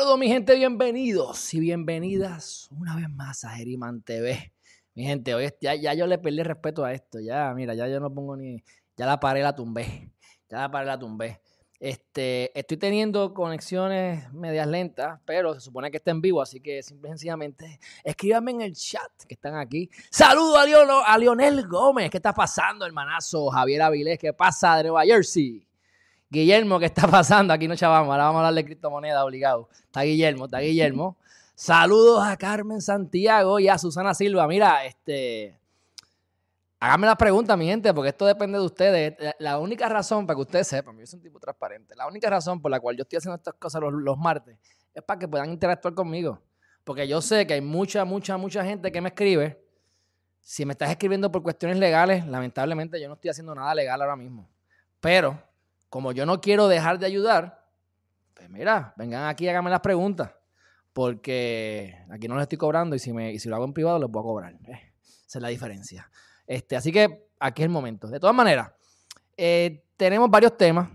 Saludos mi gente, bienvenidos y bienvenidas una vez más a Geriman TV. Mi gente, hoy ya, ya yo le perdí respeto a esto, ya, mira, ya yo no pongo ni, ya la paré, la tumbé, ya la paré, la tumbé. Este, estoy teniendo conexiones medias lentas, pero se supone que está en vivo, así que simple y sencillamente escríbanme en el chat que están aquí. Saludo a, a Lionel Gómez, ¿qué está pasando, hermanazo? Javier Avilés, ¿qué pasa de Nueva Jersey? Guillermo, ¿qué está pasando? Aquí no chavamos, ahora vamos a hablar de criptomonedas obligado. Está Guillermo, está Guillermo. Saludos a Carmen Santiago y a Susana Silva. Mira, este. Háganme la pregunta, mi gente, porque esto depende de ustedes. La única razón, para que ustedes sepan, yo soy un tipo transparente, la única razón por la cual yo estoy haciendo estas cosas los, martes es para que puedan interactuar conmigo. Porque yo sé que hay mucha, mucha, mucha gente que me escribe. Si me estás escribiendo por cuestiones legales, lamentablemente yo no estoy haciendo nada legal ahora mismo. Pero como yo no quiero dejar de ayudar, pues mira, vengan aquí y háganme las preguntas. Porque aquí no les estoy cobrando y si, me, si lo hago en privado les voy a cobrar. Eh, esa es la diferencia. Este, así que aquí es el momento. De todas maneras, eh, tenemos varios temas.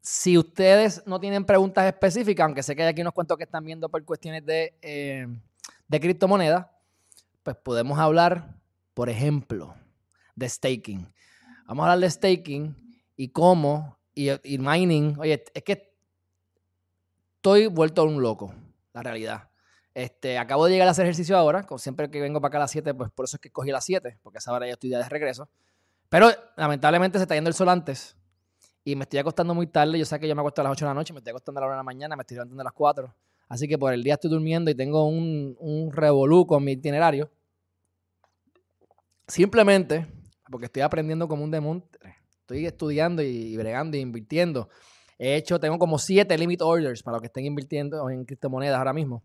Si ustedes no tienen preguntas específicas, aunque sé que hay aquí unos cuentos que están viendo por cuestiones de, eh, de criptomonedas, pues podemos hablar, por ejemplo, de staking. Vamos a hablar de staking y cómo, y, mining, oye, es que estoy vuelto un loco, la realidad. Este, acabo de llegar a hacer ejercicio ahora, como siempre que vengo para acá a las 7, pues por eso es que cogí las 7, porque a esa hora ya estoy ya de regreso. Pero lamentablemente se está yendo el sol antes y me estoy acostando muy tarde. Yo sé que yo me acuesto a las 8 de la noche, me estoy acostando a la hora de la mañana, me estoy levantando a las 4. Así que por el día estoy durmiendo y tengo un, un revolú con mi itinerario. Simplemente porque estoy aprendiendo como un demonio estoy estudiando y, bregando e invirtiendo. He hecho, tengo como siete limit orders para los que estén invirtiendo en criptomonedas ahora mismo.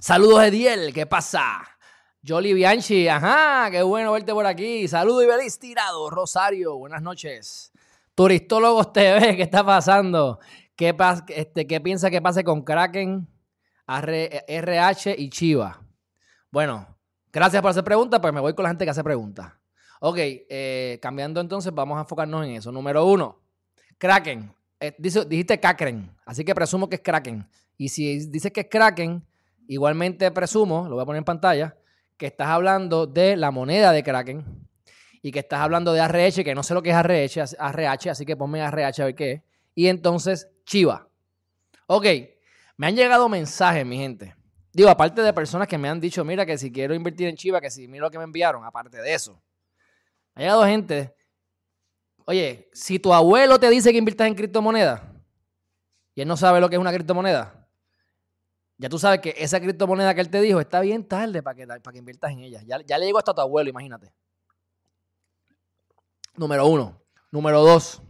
Saludos, Ediel, ¿qué pasa? Jolly Bianchi, ajá, qué bueno verte por aquí. Saludos, Ibelis Tirado, Rosario, buenas noches. Turistólogos TV, ¿qué está pasando? ¿Qué, este, ¿Qué piensa que pase con Kraken, RH y Chiva? Bueno, gracias por hacer preguntas, pues me voy con la gente que hace preguntas. Ok, eh, cambiando entonces, vamos a enfocarnos en eso. Número uno, Kraken. Eh, dijiste Kraken, así que presumo que es Kraken. Y si dices que es Kraken, igualmente presumo, lo voy a poner en pantalla, que estás hablando de la moneda de Kraken y que estás hablando de RH, que no sé lo que es RH, RH así que ponme RH a ver qué es. Y entonces, Chiva. Ok, me han llegado mensajes, mi gente. Digo, aparte de personas que me han dicho, mira, que si quiero invertir en Chiva, que si mira lo que me enviaron, aparte de eso. Ha llegado gente. Oye, si tu abuelo te dice que inviertas en criptomonedas y él no sabe lo que es una criptomoneda, ya tú sabes que esa criptomoneda que él te dijo está bien tarde para que, para que inviertas en ella. Ya, le llegó hasta tu abuelo, imagínate. Número uno. Número dos.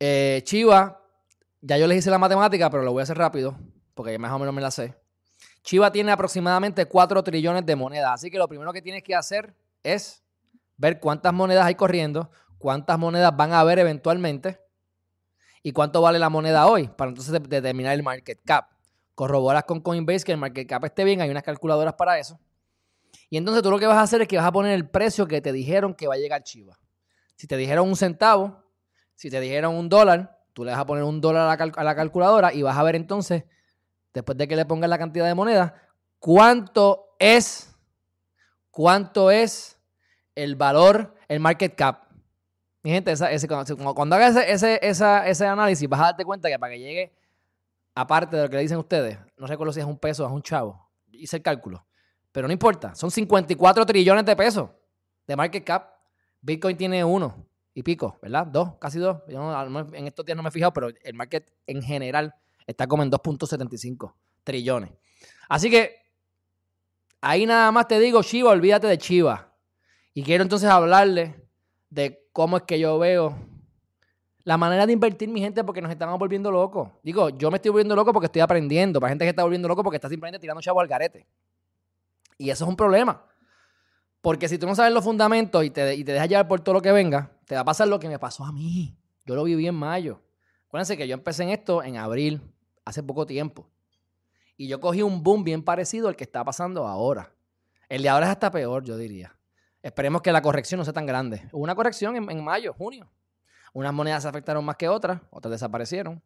Eh, Chiva, ya yo les hice la matemática, pero lo voy a hacer rápido, porque más o menos me la sé. Chiva tiene aproximadamente 4 trillones de monedas. Así que lo primero que tienes que hacer es ver cuántas monedas hay corriendo, cuántas monedas van a haber eventualmente y cuánto vale la moneda hoy, para entonces determinar el market cap. Corroboras con Coinbase que el market cap esté bien, hay unas calculadoras para eso. Y entonces tú lo que vas a hacer es que vas a poner el precio que te dijeron que va a llegar Chiva. Si te dijeron un centavo, si te dijeron un dólar, tú le vas a poner un dólar a la, a la calculadora y vas a ver entonces, después de que le pongas la cantidad de moneda, cuánto es, cuánto es el valor, el market cap. Mi gente, ese, cuando, hagas ese, ese, análisis, vas a darte cuenta que para que llegue, aparte de lo que le dicen ustedes, no recuerdo si es un peso o es un chavo, hice el cálculo, pero no importa, son 54 trillones de pesos de market cap. Bitcoin tiene uno y pico, ¿verdad? Dos, casi dos. en estos días no me he fijado, pero el market en general está como en 2.75 trillones. Así que ahí nada más te digo, Chiva, olvídate de Chiva. Y quiero entonces hablarle de cómo es que yo veo la manera de invertir mi gente porque nos estamos volviendo locos. Digo, yo me estoy volviendo loco porque estoy aprendiendo. Para gente que está volviendo loco porque está simplemente tirando chavo al garete. Y eso es un problema. Porque si tú no sabes los fundamentos y te, y te dejas llevar por todo lo que venga, te va a pasar lo que me pasó a mí. Yo lo viví en mayo. Acuérdense que yo empecé en esto en abril, hace poco tiempo. Y yo cogí un boom bien parecido al que está pasando ahora. El de ahora es hasta peor, yo diría. Esperemos que la corrección no sea tan grande. Hubo una corrección en, mayo, junio. Unas monedas se afectaron más que otras, otras desaparecieron.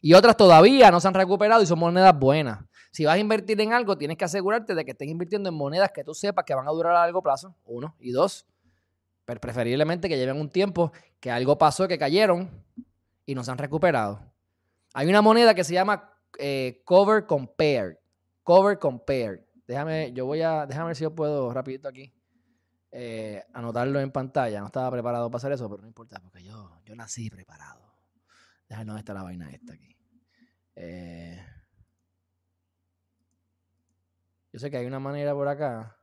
Y otras todavía no se han recuperado y son monedas buenas. Si vas a invertir en algo, tienes que asegurarte de que estés invirtiendo en monedas que tú sepas que van a durar a largo plazo, uno. Y dos, preferiblemente que lleven un tiempo que algo pasó, que cayeron y no se han recuperado. Hay una moneda que se llama eh, Cover Compare. Cover Compare. Déjame, yo voy a, déjame ver si yo puedo rapidito aquí eh, anotarlo en pantalla. No estaba preparado para hacer eso, pero no importa, porque yo, yo nací preparado. Dónde está la vaina esta aquí. Eh, yo sé que hay una manera por acá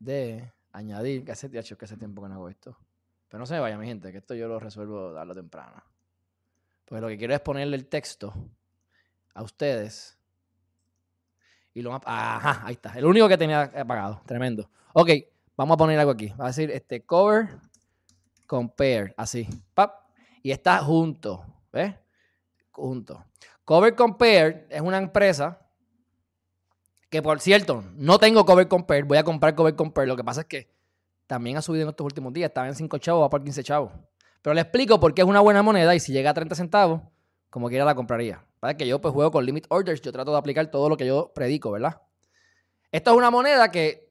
de añadir, que hace, que hace tiempo que no hago esto. Pero no se me vaya, mi gente, que esto yo lo resuelvo darlo temprano. Pues lo que quiero es ponerle el texto a ustedes. Y lo Ajá, ahí está. El único que tenía apagado. Tremendo. Ok, vamos a poner algo aquí. Va a decir este cover, compare. Así. Pap. Y está junto. ¿Ves? Junto. Cover Compare es una empresa que, por cierto, no tengo Cover Compare. Voy a comprar Cover Compare. Lo que pasa es que también ha subido en estos últimos días. Estaba en 5 chavos, va por 15 chavos. Pero le explico por qué es una buena moneda y si llega a 30 centavos, como quiera la compraría. Para que yo pues juego con limit orders, yo trato de aplicar todo lo que yo predico, ¿verdad? Esto es una moneda que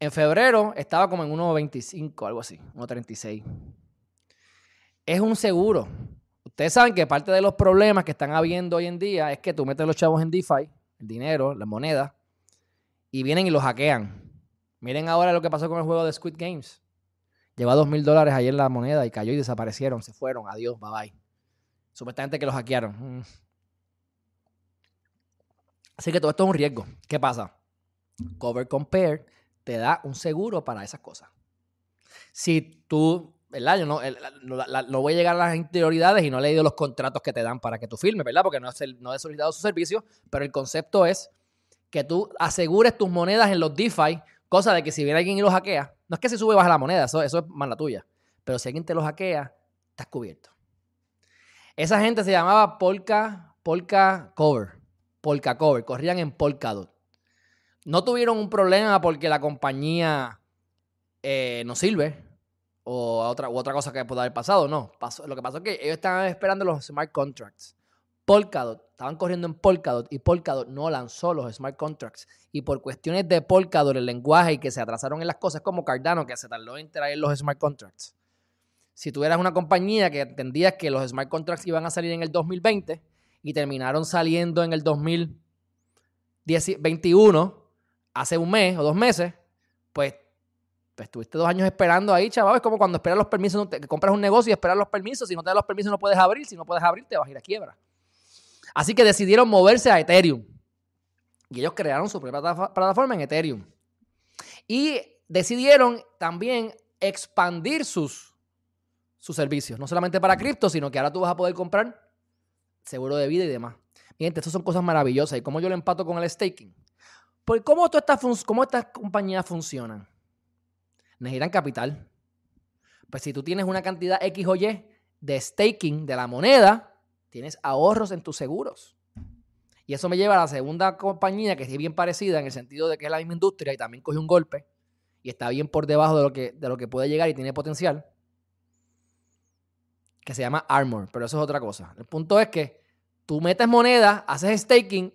en febrero estaba como en 1.25, algo así, 1.36. Es un seguro. Ustedes saben que parte de los problemas que están habiendo hoy en día es que tú metes los chavos en DeFi, el dinero, la moneda, y vienen y los hackean. Miren ahora lo que pasó con el juego de Squid Games. Lleva dos mil dólares en la moneda y cayó y desaparecieron, se fueron, adiós, bye bye. Supuestamente que los hackearon. Mm. Así que todo esto es un riesgo. ¿Qué pasa? Cover Compare te da un seguro para esas cosas. Si tú, ¿verdad? Yo no, no, voy a llegar a las interioridades y no he leído los contratos que te dan para que tú firmes, ¿verdad? Porque no, no he solicitado su servicio, pero el concepto es que tú asegures tus monedas en los DeFi, cosa de que si viene alguien y los hackea, no es que se sube y baja la moneda, eso, eso es mala tuya, pero si alguien te los hackea, estás cubierto. Esa gente se llamaba Polka, Polka Cover. Polka Cover. Corrían en Polkadot. No tuvieron un problema porque la compañía eh, no sirve o otra, otra cosa que pueda haber pasado. No. Pasó, lo que pasó es que ellos estaban esperando los smart contracts. Polkadot, estaban corriendo en Polkadot y Polkadot no lanzó los smart contracts. Y por cuestiones de Polkadot, el lenguaje y que se atrasaron en las cosas, como Cardano, que se tardó en traer los smart contracts si tú eras una compañía que entendías que los smart contracts iban a salir en el 2020 y terminaron saliendo en el 2021, hace un mes o dos meses, pues, pues estuviste dos años esperando ahí, chaval. Es como cuando esperas los permisos, compras un negocio y esperas los permisos. Si no te dan los permisos, no puedes abrir. Si no puedes abrir, te vas a ir a quiebra. Así que decidieron moverse a Ethereum. Y ellos crearon su propia plataforma en Ethereum. Y decidieron también expandir sus sus servicios. No solamente para cripto, sino que ahora tú vas a poder comprar seguro de vida y demás. Miren, estas son cosas maravillosas. ¿Y cómo yo lo empato con el staking? ¿Cómo, estas, cómo estas compañías funcionan? Necesitan capital. Pues si tú tienes una cantidad X o Y de staking de la moneda, tienes ahorros en tus seguros. Y eso me lleva a la segunda compañía que es bien parecida en el sentido de que es la misma industria y también coge un golpe y está bien por debajo de lo que, de lo que puede llegar y tiene potencial que se llama Armor, pero eso es otra cosa. El punto es que tú metes moneda, haces staking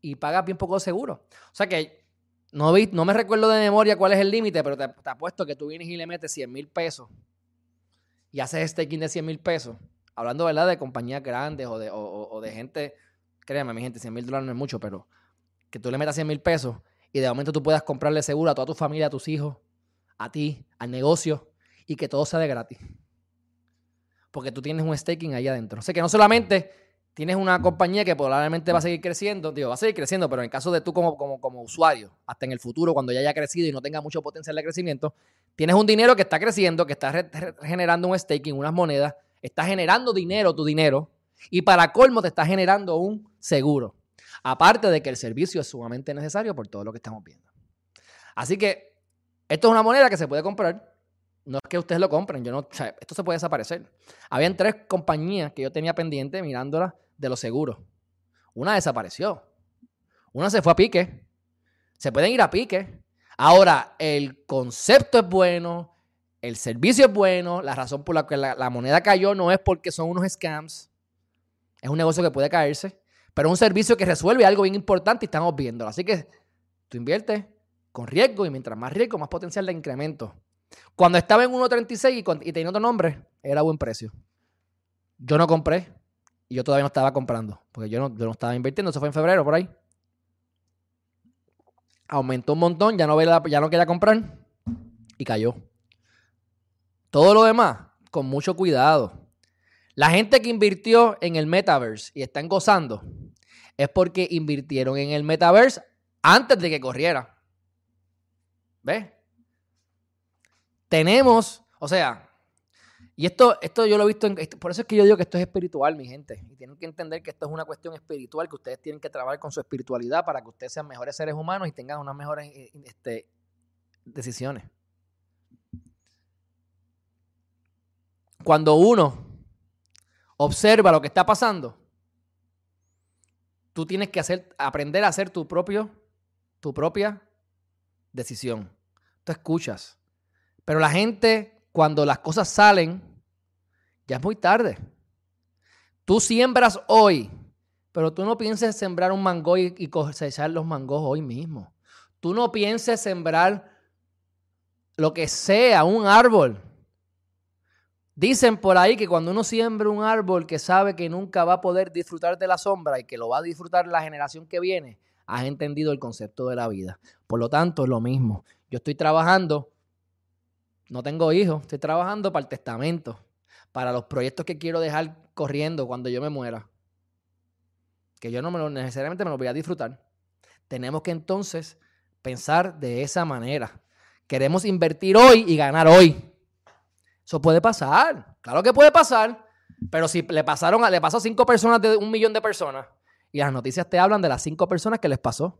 y pagas bien poco seguro. O sea que no, vi, no me recuerdo de memoria cuál es el límite, pero te, apuesto que tú vienes y le metes 100 mil pesos y haces staking de 100 mil pesos. Hablando, ¿verdad?, de compañías grandes o de, o, de gente, créeme, mi gente, 100 mil dólares no es mucho, pero que tú le metas 100 mil pesos y de momento tú puedas comprarle seguro a toda tu familia, a tus hijos, a ti, al negocio y que todo sea de gratis porque tú tienes un staking ahí adentro. O sea que no solamente tienes una compañía que probablemente va a seguir creciendo, digo, va a seguir creciendo, pero en el caso de tú como, como, como usuario, hasta en el futuro, cuando ya haya crecido y no tenga mucho potencial de crecimiento, tienes un dinero que está creciendo, que está generando un staking, unas monedas, está generando dinero, tu dinero, y para colmo te está generando un seguro. Aparte de que el servicio es sumamente necesario por todo lo que estamos viendo. Así que esto es una moneda que se puede comprar no es que ustedes lo compren, yo no, esto se puede desaparecer. Habían tres compañías que yo tenía pendiente mirándolas de los seguros. Una desapareció. Una se fue a pique. Se pueden ir a pique. Ahora, el concepto es bueno, el servicio es bueno, la razón por la que la, moneda cayó no es porque son unos scams. Es un negocio que puede caerse, pero es un servicio que resuelve algo bien importante y estamos viéndolo. Así que tú inviertes con riesgo y mientras más riesgo, más potencial de incremento. Cuando estaba en 1.36 y, tenía otro nombre, era buen precio. Yo no compré y yo todavía no estaba comprando, porque yo no, yo no estaba invirtiendo, eso fue en febrero por ahí. Aumentó un montón, ya no, ya no quería comprar y cayó. Todo lo demás, con mucho cuidado. La gente que invirtió en el metaverse y están gozando es porque invirtieron en el metaverse antes de que corriera. ¿Ves? Tenemos, o sea, y esto, esto yo lo he visto, en, por eso es que yo digo que esto es espiritual, mi gente. Y tienen que entender que esto es una cuestión espiritual, que ustedes tienen que trabajar con su espiritualidad para que ustedes sean mejores seres humanos y tengan unas mejores eh, este, decisiones. Cuando uno observa lo que está pasando, tú tienes que hacer, aprender a hacer tu propio, tu propia decisión. Tú escuchas. Pero la gente, cuando las cosas salen, ya es muy tarde. Tú siembras hoy, pero tú no pienses sembrar un mango y, cosechar los mangos hoy mismo. Tú no pienses sembrar lo que sea, un árbol. Dicen por ahí que cuando uno siembra un árbol que sabe que nunca va a poder disfrutar de la sombra y que lo va a disfrutar la generación que viene, has entendido el concepto de la vida. Por lo tanto, es lo mismo. Yo estoy trabajando, no tengo hijos, estoy trabajando para el testamento, para los proyectos que quiero dejar corriendo cuando yo me muera. Que yo no me lo, necesariamente me lo voy a disfrutar. Tenemos que entonces pensar de esa manera. Queremos invertir hoy y ganar hoy. Eso puede pasar. Claro que puede pasar. Pero si le pasaron a, le pasó a cinco personas de un millón de personas y las noticias te hablan de las cinco personas que les pasó.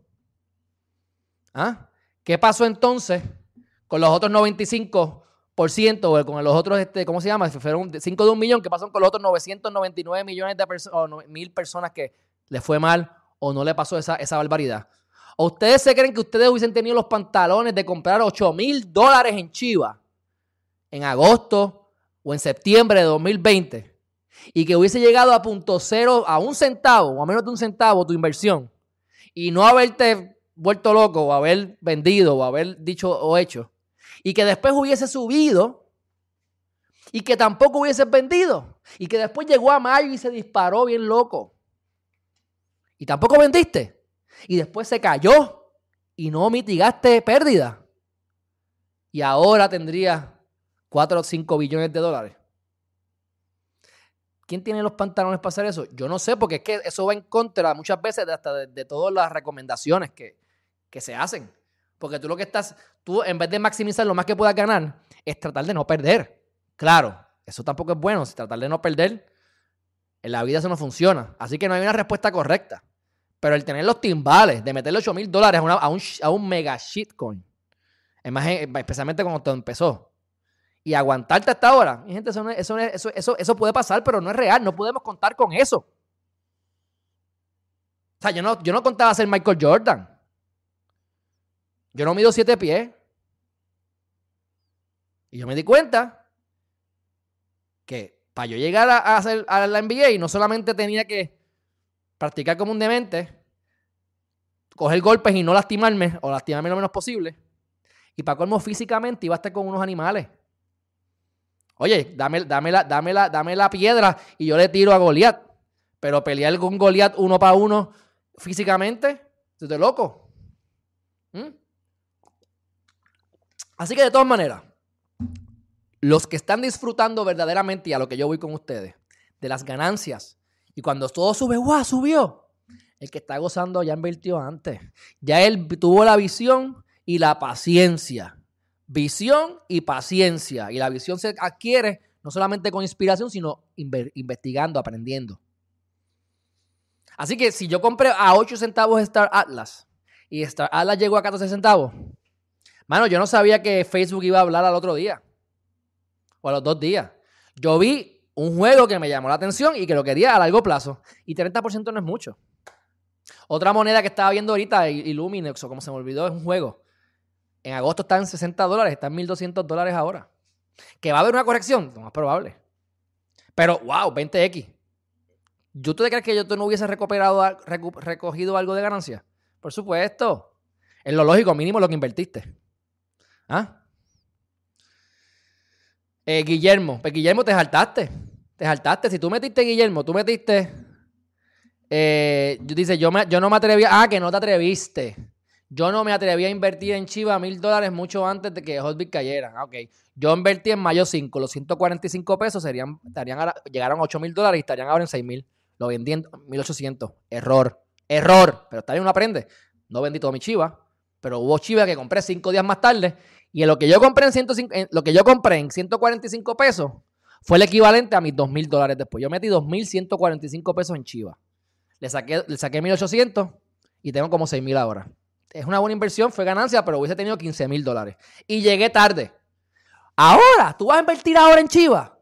¿Ah? ¿Qué pasó entonces con los otros 95%, o con los otros, este, ¿cómo se llama? Fueron 5 de un millón, ¿qué pasó con los otros 999 millones de personas, o mil personas que les fue mal o no le pasó esa, esa barbaridad? ¿O ustedes se creen que ustedes hubiesen tenido los pantalones de comprar 8 mil dólares en Chiva en agosto o en septiembre de 2020 y que hubiese llegado a punto cero, a un centavo o a menos de un centavo tu inversión y no haberte vuelto loco o haber vendido o haber dicho o hecho y que después hubiese subido y que tampoco hubiese vendido y que después llegó a mayo y se disparó bien loco y tampoco vendiste y después se cayó y no mitigaste pérdida y ahora tendría 4 o 5 billones de dólares. ¿Quién tiene los pantalones para hacer eso? Yo no sé, porque es que eso va en contra muchas veces de hasta de todas las recomendaciones que, que se hacen. Porque tú lo que estás, tú en vez de maximizar lo más que puedas ganar, es tratar de no perder. Claro, eso tampoco es bueno. Si tratar de no perder, en la vida eso no funciona. Así que no hay una respuesta correcta. Pero el tener los timbales, de meterle 8 mil dólares a, un, a un mega shitcoin, especialmente cuando todo empezó, y aguantarte hasta ahora, mi gente, eso, eso, eso, eso, puede pasar, pero no es real. No podemos contar con eso. O sea, yo no, yo no contaba ser Michael Jordan. Yo no mido siete pies. Y yo me di cuenta que para yo llegar a, hacer a la NBA no solamente tenía que practicar como un demente, coger golpes y no lastimarme, o lastimarme lo menos posible. Y para colmo físicamente iba a estar con unos animales. Oye, dame, dame, la, dame, la, dame la piedra y yo le tiro a Goliat. Pero pelear con Goliat uno para uno físicamente, ¿estás loco? ¿Mm? Así que de todas maneras, los que están disfrutando verdaderamente, y a lo que yo voy con ustedes, de las ganancias, y cuando todo sube, ¡guau! Subió. El que está gozando ya invirtió antes. Ya él tuvo la visión y la paciencia. Visión y paciencia. Y la visión se adquiere no solamente con inspiración, sino investigando, aprendiendo. Así que si yo compré a 8 centavos Star Atlas y Star Atlas llegó a 14 centavos, Mano, yo no sabía que Facebook iba a hablar al otro día. O a los dos días. Yo vi un juego que me llamó la atención y que lo quería a largo plazo. Y 30% no es mucho. Otra moneda que estaba viendo ahorita, Illuminex, o como se me olvidó, es un juego. En agosto está en 60 dólares, está en 1200 dólares ahora. ¿Que va a haber una corrección? Lo más probable. Pero, wow, 20x. ¿Yo tú te crees que yo no hubiese recuperado, recogido algo de ganancia? Por supuesto. Es lo lógico, mínimo lo que invertiste. ¿Ah? Eh, Guillermo, pues Guillermo te saltaste. Te saltaste. Si tú metiste Guillermo, tú metiste. Eh, dice, yo, yo no me atreví. Ah, que no te atreviste. Yo no me atreví a invertir en Chiva mil dólares mucho antes de que Hotbit cayera. Ah, ok. Yo invertí en mayo 5. Los 145 pesos serían, estarían llegaron a 8 mil dólares y estarían ahora en 6 mil. Lo vendí en 1800. Error. Error. Pero está bien, uno aprende. No vendí todo mi Chiva. Pero hubo Chiva que compré 5 días más tarde. Y en lo que yo compré en, 105, lo que yo compré en 145 pesos fue el equivalente a mis 2 mil dólares después. Yo metí 2.145 pesos en Chiva. Le saqué, le saqué 1.800 y tengo como 6 mil ahora es una buena inversión, fue ganancia, pero hubiese tenido 15 mil dólares. Y llegué tarde. Ahora, tú vas a invertir ahora en Chiva.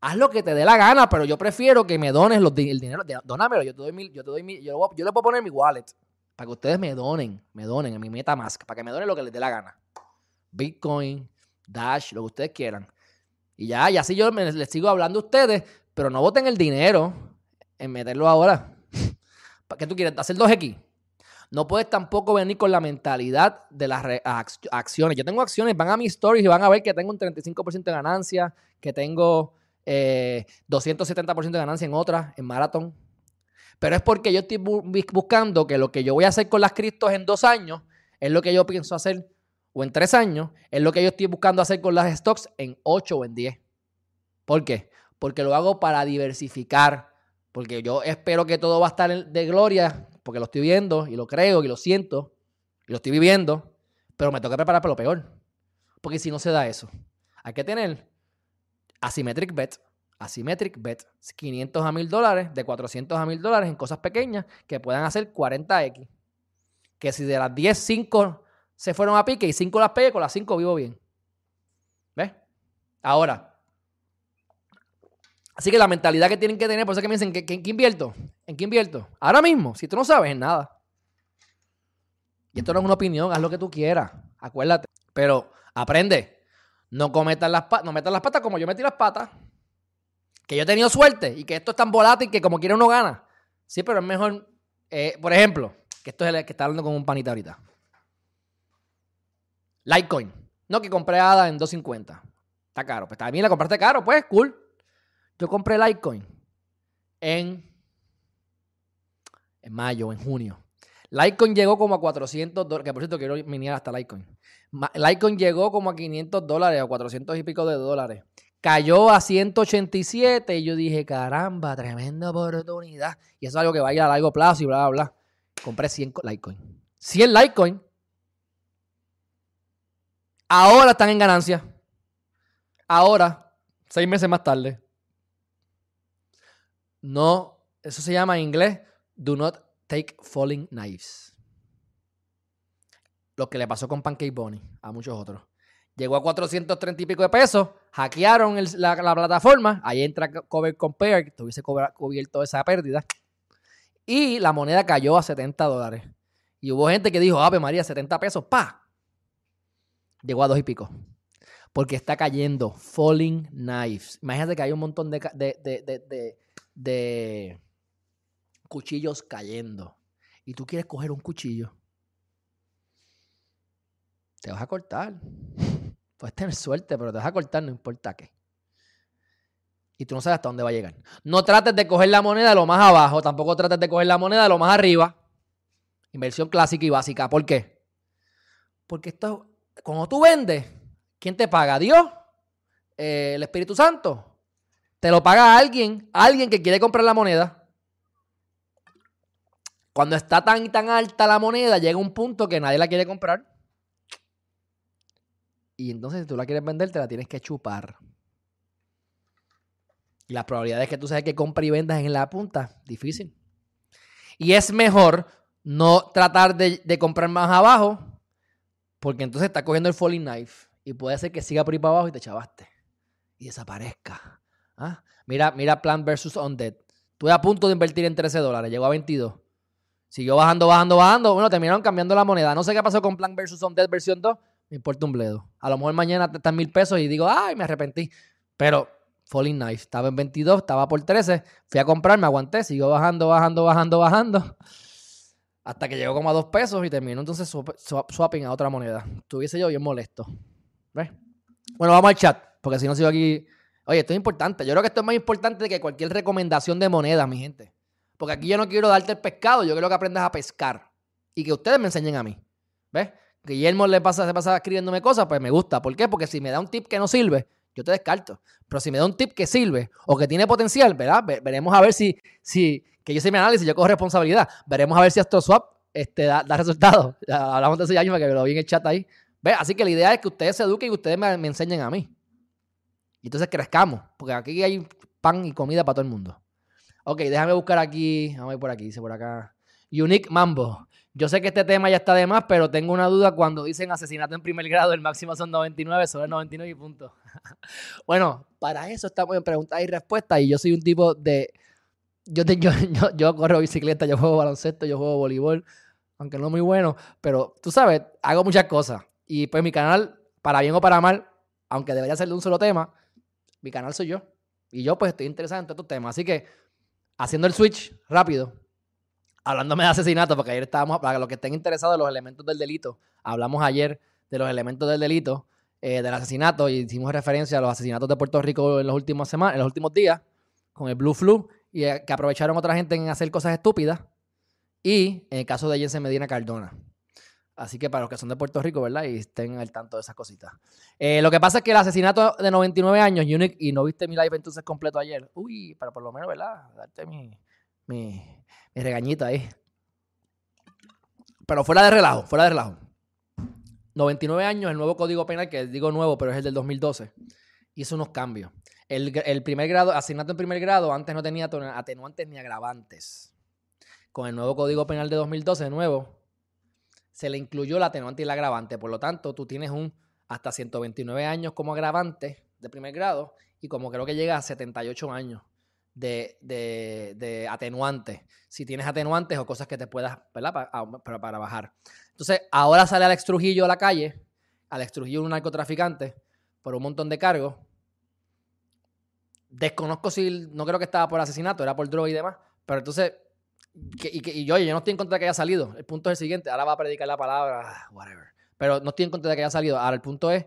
Haz lo que te dé la gana, pero yo prefiero que me dones los, el dinero. Dónamelo, yo te doy mil, yo te doy mil, yo, les puedo poner mi wallet para que ustedes me donen, me donen en mi MetaMask, para que me donen lo que les dé la gana. Bitcoin, Dash, lo que ustedes quieran. Y ya, y así yo les sigo hablando a ustedes, pero no voten el dinero en meterlo ahora. ¿Para qué tú quieres? ¿Hacer 2X? No puedes tampoco venir con la mentalidad de las acciones. Yo tengo acciones, van a mis stories y van a ver que tengo un 35% de ganancia, que tengo 270% eh, de ganancia en otras, en maratón. Pero es porque yo estoy buscando que lo que yo voy a hacer con las criptos en dos años es lo que yo pienso hacer, o en tres años, es lo que yo estoy buscando hacer con las stocks en ocho o en diez. ¿Por qué? Porque lo hago para diversificar. Porque yo espero que todo va a estar de gloria porque lo estoy viendo y lo creo y lo siento y lo estoy viviendo, pero me toca preparar para lo peor. Porque si no se da eso, hay que tener asymmetric bet, asymmetric bet, 500 a 1000 dólares, de 400 a 1000 dólares en cosas pequeñas que puedan hacer 40x. Que si de las 10, 5 se fueron a pique y 5 las pegué, con las 5 vivo bien. ¿Ves? Ahora, Así que la mentalidad que tienen que tener, por eso que me dicen, ¿en qué invierto? ¿En qué invierto? Ahora mismo, si tú no sabes, en nada. Y esto no es una opinión, haz lo que tú quieras, acuérdate. Pero aprende, no cometas las patas, no metas las patas como yo metí las patas. Que yo he tenido suerte y que esto es tan volátil que como quiera uno gana. Sí, pero es mejor, eh, por ejemplo, que esto es el que está hablando con un panita ahorita. Litecoin. No, que compré ADA en 250. Está caro. Pues bien, la compraste caro, pues, cool. Yo compré Litecoin en, en mayo, en junio. Litecoin llegó como a 400 dólares, que por cierto quiero miniar hasta Litecoin. Litecoin llegó como a 500 dólares o 400 y pico de dólares. Cayó a 187 y yo dije, caramba, tremenda oportunidad. Y eso es algo que va a ir a largo plazo y bla, bla, bla. Compré 100 Litecoin. 100 Litecoin. Ahora están en ganancia. Ahora, seis meses más tarde, no, eso se llama en inglés, do not take falling knives. Lo que le pasó con Pancake Bunny a muchos otros. Llegó a 430 y pico de pesos, hackearon la, plataforma, ahí entra Cover Compare, que tuviese cubierto esa pérdida, y la moneda cayó a 70 dólares. Y hubo gente que dijo, Ave María, 70 pesos, pa. Llegó a dos y pico. Porque está cayendo falling knives. Imagínate que hay un montón de, de de cuchillos cayendo y tú quieres coger un cuchillo, te vas a cortar. Puedes tener suerte, pero te vas a cortar no importa qué. Y tú no sabes hasta dónde va a llegar. No trates de coger la moneda lo más abajo, tampoco trates de coger la moneda lo más arriba. Inversión clásica y básica. ¿Por qué? Porque esto, cuando tú vendes, ¿quién te paga? ¿Dios? Eh, ¿El Espíritu Santo? Te lo paga alguien, alguien que quiere comprar la moneda. Cuando está tan y tan alta la moneda, llega un punto que nadie la quiere comprar. Y entonces, si tú la quieres vender, te la tienes que chupar. Y las probabilidades que tú sabes que compra y vendas en la punta, difícil. Y es mejor no tratar de comprar más abajo, porque entonces está cogiendo el falling knife. Y puede ser que siga por ahí para abajo y te chavaste. Y desaparezca. ¿Ah? Mira, mira Plant versus Undead. Estuve a punto de invertir en 13 dólares, llegó a 22. Siguió bajando, bajando, bajando. Bueno, terminaron cambiando la moneda. No sé qué pasó con Plant versus Undead versión 2. Me importa un bledo. A lo mejor mañana está en mil pesos y digo, ay, me arrepentí. Pero falling knife. Estaba en 22, estaba por 13. Fui a comprar, me aguanté, siguió bajando, bajando, bajando, bajando. Hasta que llegó como a 2 pesos y terminó entonces swapping a otra moneda. Estuviese yo bien molesto. ¿Ves? Bueno, vamos al chat, porque si no sigo aquí. Oye, esto es importante. Yo creo que esto es más importante que cualquier recomendación de moneda, mi gente. Porque aquí yo no quiero darte el pescado, yo quiero que aprendas a pescar. Y que ustedes me enseñen a mí. ¿Ves? Guillermo le pasa, se pasa escribiéndome cosas, pues me gusta. ¿Por qué? Porque si me da un tip que no sirve, yo te descarto. Pero si me da un tip que sirve o que tiene potencial, ¿verdad? Veremos a ver si, si que yo sé mi análisis, yo cojo responsabilidad. Veremos a ver si AstroSwap este, da, resultados. Hablamos de ese año que lo vi en el chat ahí. ¿Ves? Así que la idea es que ustedes se eduquen y ustedes me, enseñen a mí. Y entonces crezcamos, porque aquí hay pan y comida para todo el mundo. Ok, déjame buscar aquí. Vamos a ir por aquí, dice por acá. Unique Mambo. Yo sé que este tema ya está de más, pero tengo una duda cuando dicen asesinato en primer grado, el máximo son 99, solo 99 y punto. bueno, para eso estamos en preguntas y respuestas y yo soy un tipo de... Yo, yo, yo, corro bicicleta, yo juego baloncesto, yo juego voleibol, aunque no muy bueno, pero tú sabes, hago muchas cosas. Y pues mi canal, para bien o para mal, aunque debería ser de un solo tema, mi canal soy yo. Y yo pues estoy interesado en todos estos temas. Así que, haciendo el switch rápido, hablándome de asesinato, porque ayer estábamos, para los que estén interesados en los elementos del delito, hablamos ayer de los elementos del delito, eh, del asesinato, y hicimos referencia a los asesinatos de Puerto Rico en los últimos semanas, en los últimos días, con el Blue Flu, y eh, que aprovecharon otra gente en hacer cosas estúpidas, y en el caso de Jensen Medina Cardona. Así que para los que son de Puerto Rico, ¿verdad? Y estén al tanto de esas cositas. Eh, lo que pasa es que el asesinato de 99 años, Unique, y no viste mi live entonces completo ayer. Uy, pero por lo menos, ¿verdad? Darte mi, mi, mi regañito ahí. Pero fuera de relajo, fuera de relajo. 99 años, el nuevo código penal, que digo nuevo, pero es el del 2012, hizo unos cambios. El, el primer grado, asesinato en primer grado, antes no tenía atenuantes ni agravantes. Con el nuevo código penal de 2012, de nuevo, se le incluyó la atenuante y el agravante. Por lo tanto, tú tienes un hasta 129 años como agravante de primer grado y como creo que llega a 78 años de, de, de atenuante. Si tienes atenuantes o cosas que te puedas, ¿verdad? Para, para, bajar. Entonces, ahora sale Alex Trujillo a la calle, Alex Trujillo un narcotraficante, por un montón de cargos. Desconozco si, no creo que estaba por asesinato, era por droga y demás, pero entonces, y, y, yo, no estoy en contra de que haya salido. El punto es el siguiente, ahora va a predicar la palabra, whatever. Pero no estoy en contra de que haya salido. Ahora el punto es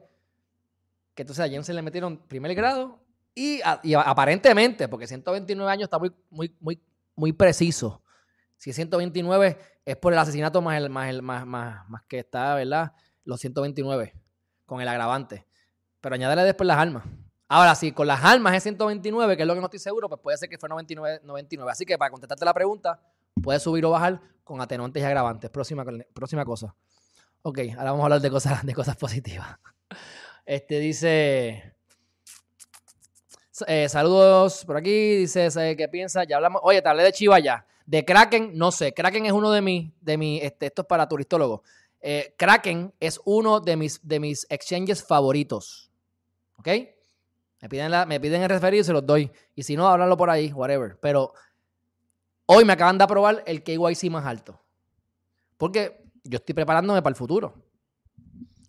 que entonces a Jensen le metieron primer grado y, aparentemente, porque 129 años está muy, muy, muy, muy preciso. Si es 129 es por el asesinato más el, más el, más, más, más que está, ¿verdad? Los 129 con el agravante. Pero añádele después las armas. Ahora, si con las armas es 129, que es lo que no estoy seguro, pues puede ser que fue 99, 99. Así que para contestarte la pregunta, puedes subir o bajar con atenuantes y agravantes. Próxima, próxima cosa. Ok, ahora vamos a hablar de cosas, de cosas positivas. Este dice. Eh, saludos por aquí. Dice, ¿qué piensa? Ya hablamos. Oye, te hablé de Chiva ya. De Kraken, no sé. Kraken es uno de mis, de mis, este, esto es para turistólogos. Eh, Kraken es uno de mis, de mis exchanges favoritos. ¿Ok? Me piden, me piden el referido y se los doy. Y si no, háblanlo por ahí, whatever. Pero hoy me acaban de aprobar el KYC más alto. Porque yo estoy preparándome para el futuro.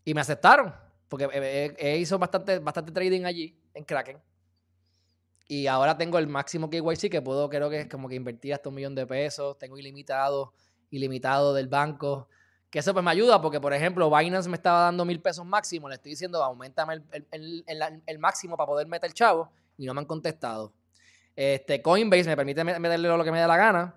Y me aceptaron. Porque he, hizo bastante, bastante trading allí, en Kraken. Y ahora tengo el máximo KYC que puedo, creo que es como que invertir hasta un millón de pesos. Tengo ilimitado, ilimitado del banco. Que eso pues me ayuda porque, por ejemplo, Binance me estaba dando mil pesos máximo. Le estoy diciendo, aumentame el, el, máximo para poder meter el chavo. Y no me han contestado. Este, Coinbase me permite meterle lo que me dé la gana.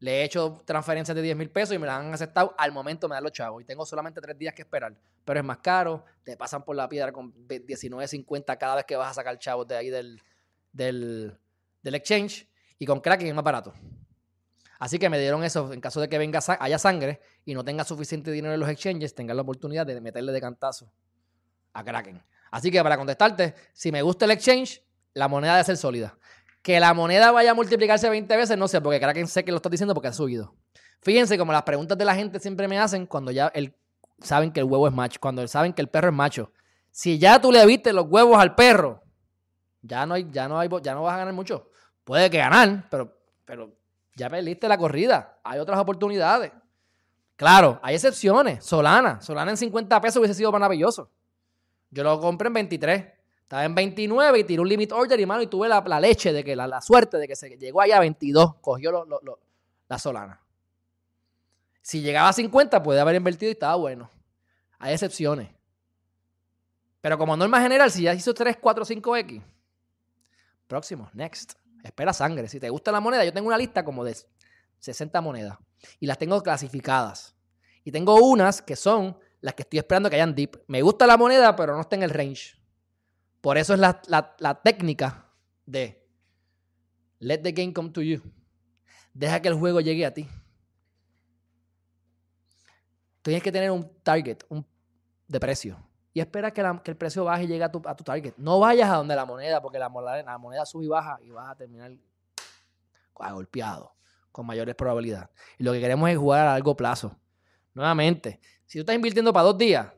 Le he hecho transferencias de 10 mil pesos y me las han aceptado. Al momento me dan los chavos. Y tengo solamente tres días que esperar. Pero es más caro. Te pasan por la piedra con 19.50 cada vez que vas a sacar chavos de ahí del, del, exchange. Y con Kraken es más barato. Así que me dieron eso. En caso de que venga haya sangre y no tenga suficiente dinero en los exchanges, tengan la oportunidad de meterle de cantazo a Kraken. Así que para contestarte, si me gusta el exchange, la moneda debe ser sólida. Que la moneda vaya a multiplicarse 20 veces, no sé, porque Kraken sé que lo está diciendo porque ha subido. Fíjense como las preguntas de la gente siempre me hacen cuando ya el, saben que el huevo es macho, cuando saben que el perro es macho. Si ya tú le viste los huevos al perro, ya no, hay, ya no, hay, ya no vas a ganar mucho. Puede que ganar, pero, pero ya perdiste la corrida. Hay otras oportunidades. Claro, hay excepciones. Solana. Solana en 50 pesos hubiese sido maravilloso. Yo lo compré en 23. Estaba en 29 y tiró un limit order y mano y tuve la, leche de que la, suerte de que se llegó allá a 22, cogió la Solana. Si llegaba a 50 puede haber invertido y estaba bueno. Hay excepciones. Pero como norma general, si ya hizo 3, 4, 5X, próximo, next. Espera sangre. Si te gusta la moneda, yo tengo una lista como de 60 monedas y las tengo clasificadas. Y tengo unas que son las que estoy esperando que hayan deep. Me gusta la moneda, pero no está en el range. Por eso es la, técnica de let the game come to you. Deja que el juego llegue a ti. Tienes que tener un target un, de precio. Y espera que, el precio baje y llegue a tu, target. No vayas a donde la moneda, porque la, la moneda sube y baja y vas a terminar golpeado con mayores probabilidades. Y lo que queremos es jugar a largo plazo. Nuevamente, si tú estás invirtiendo para dos días,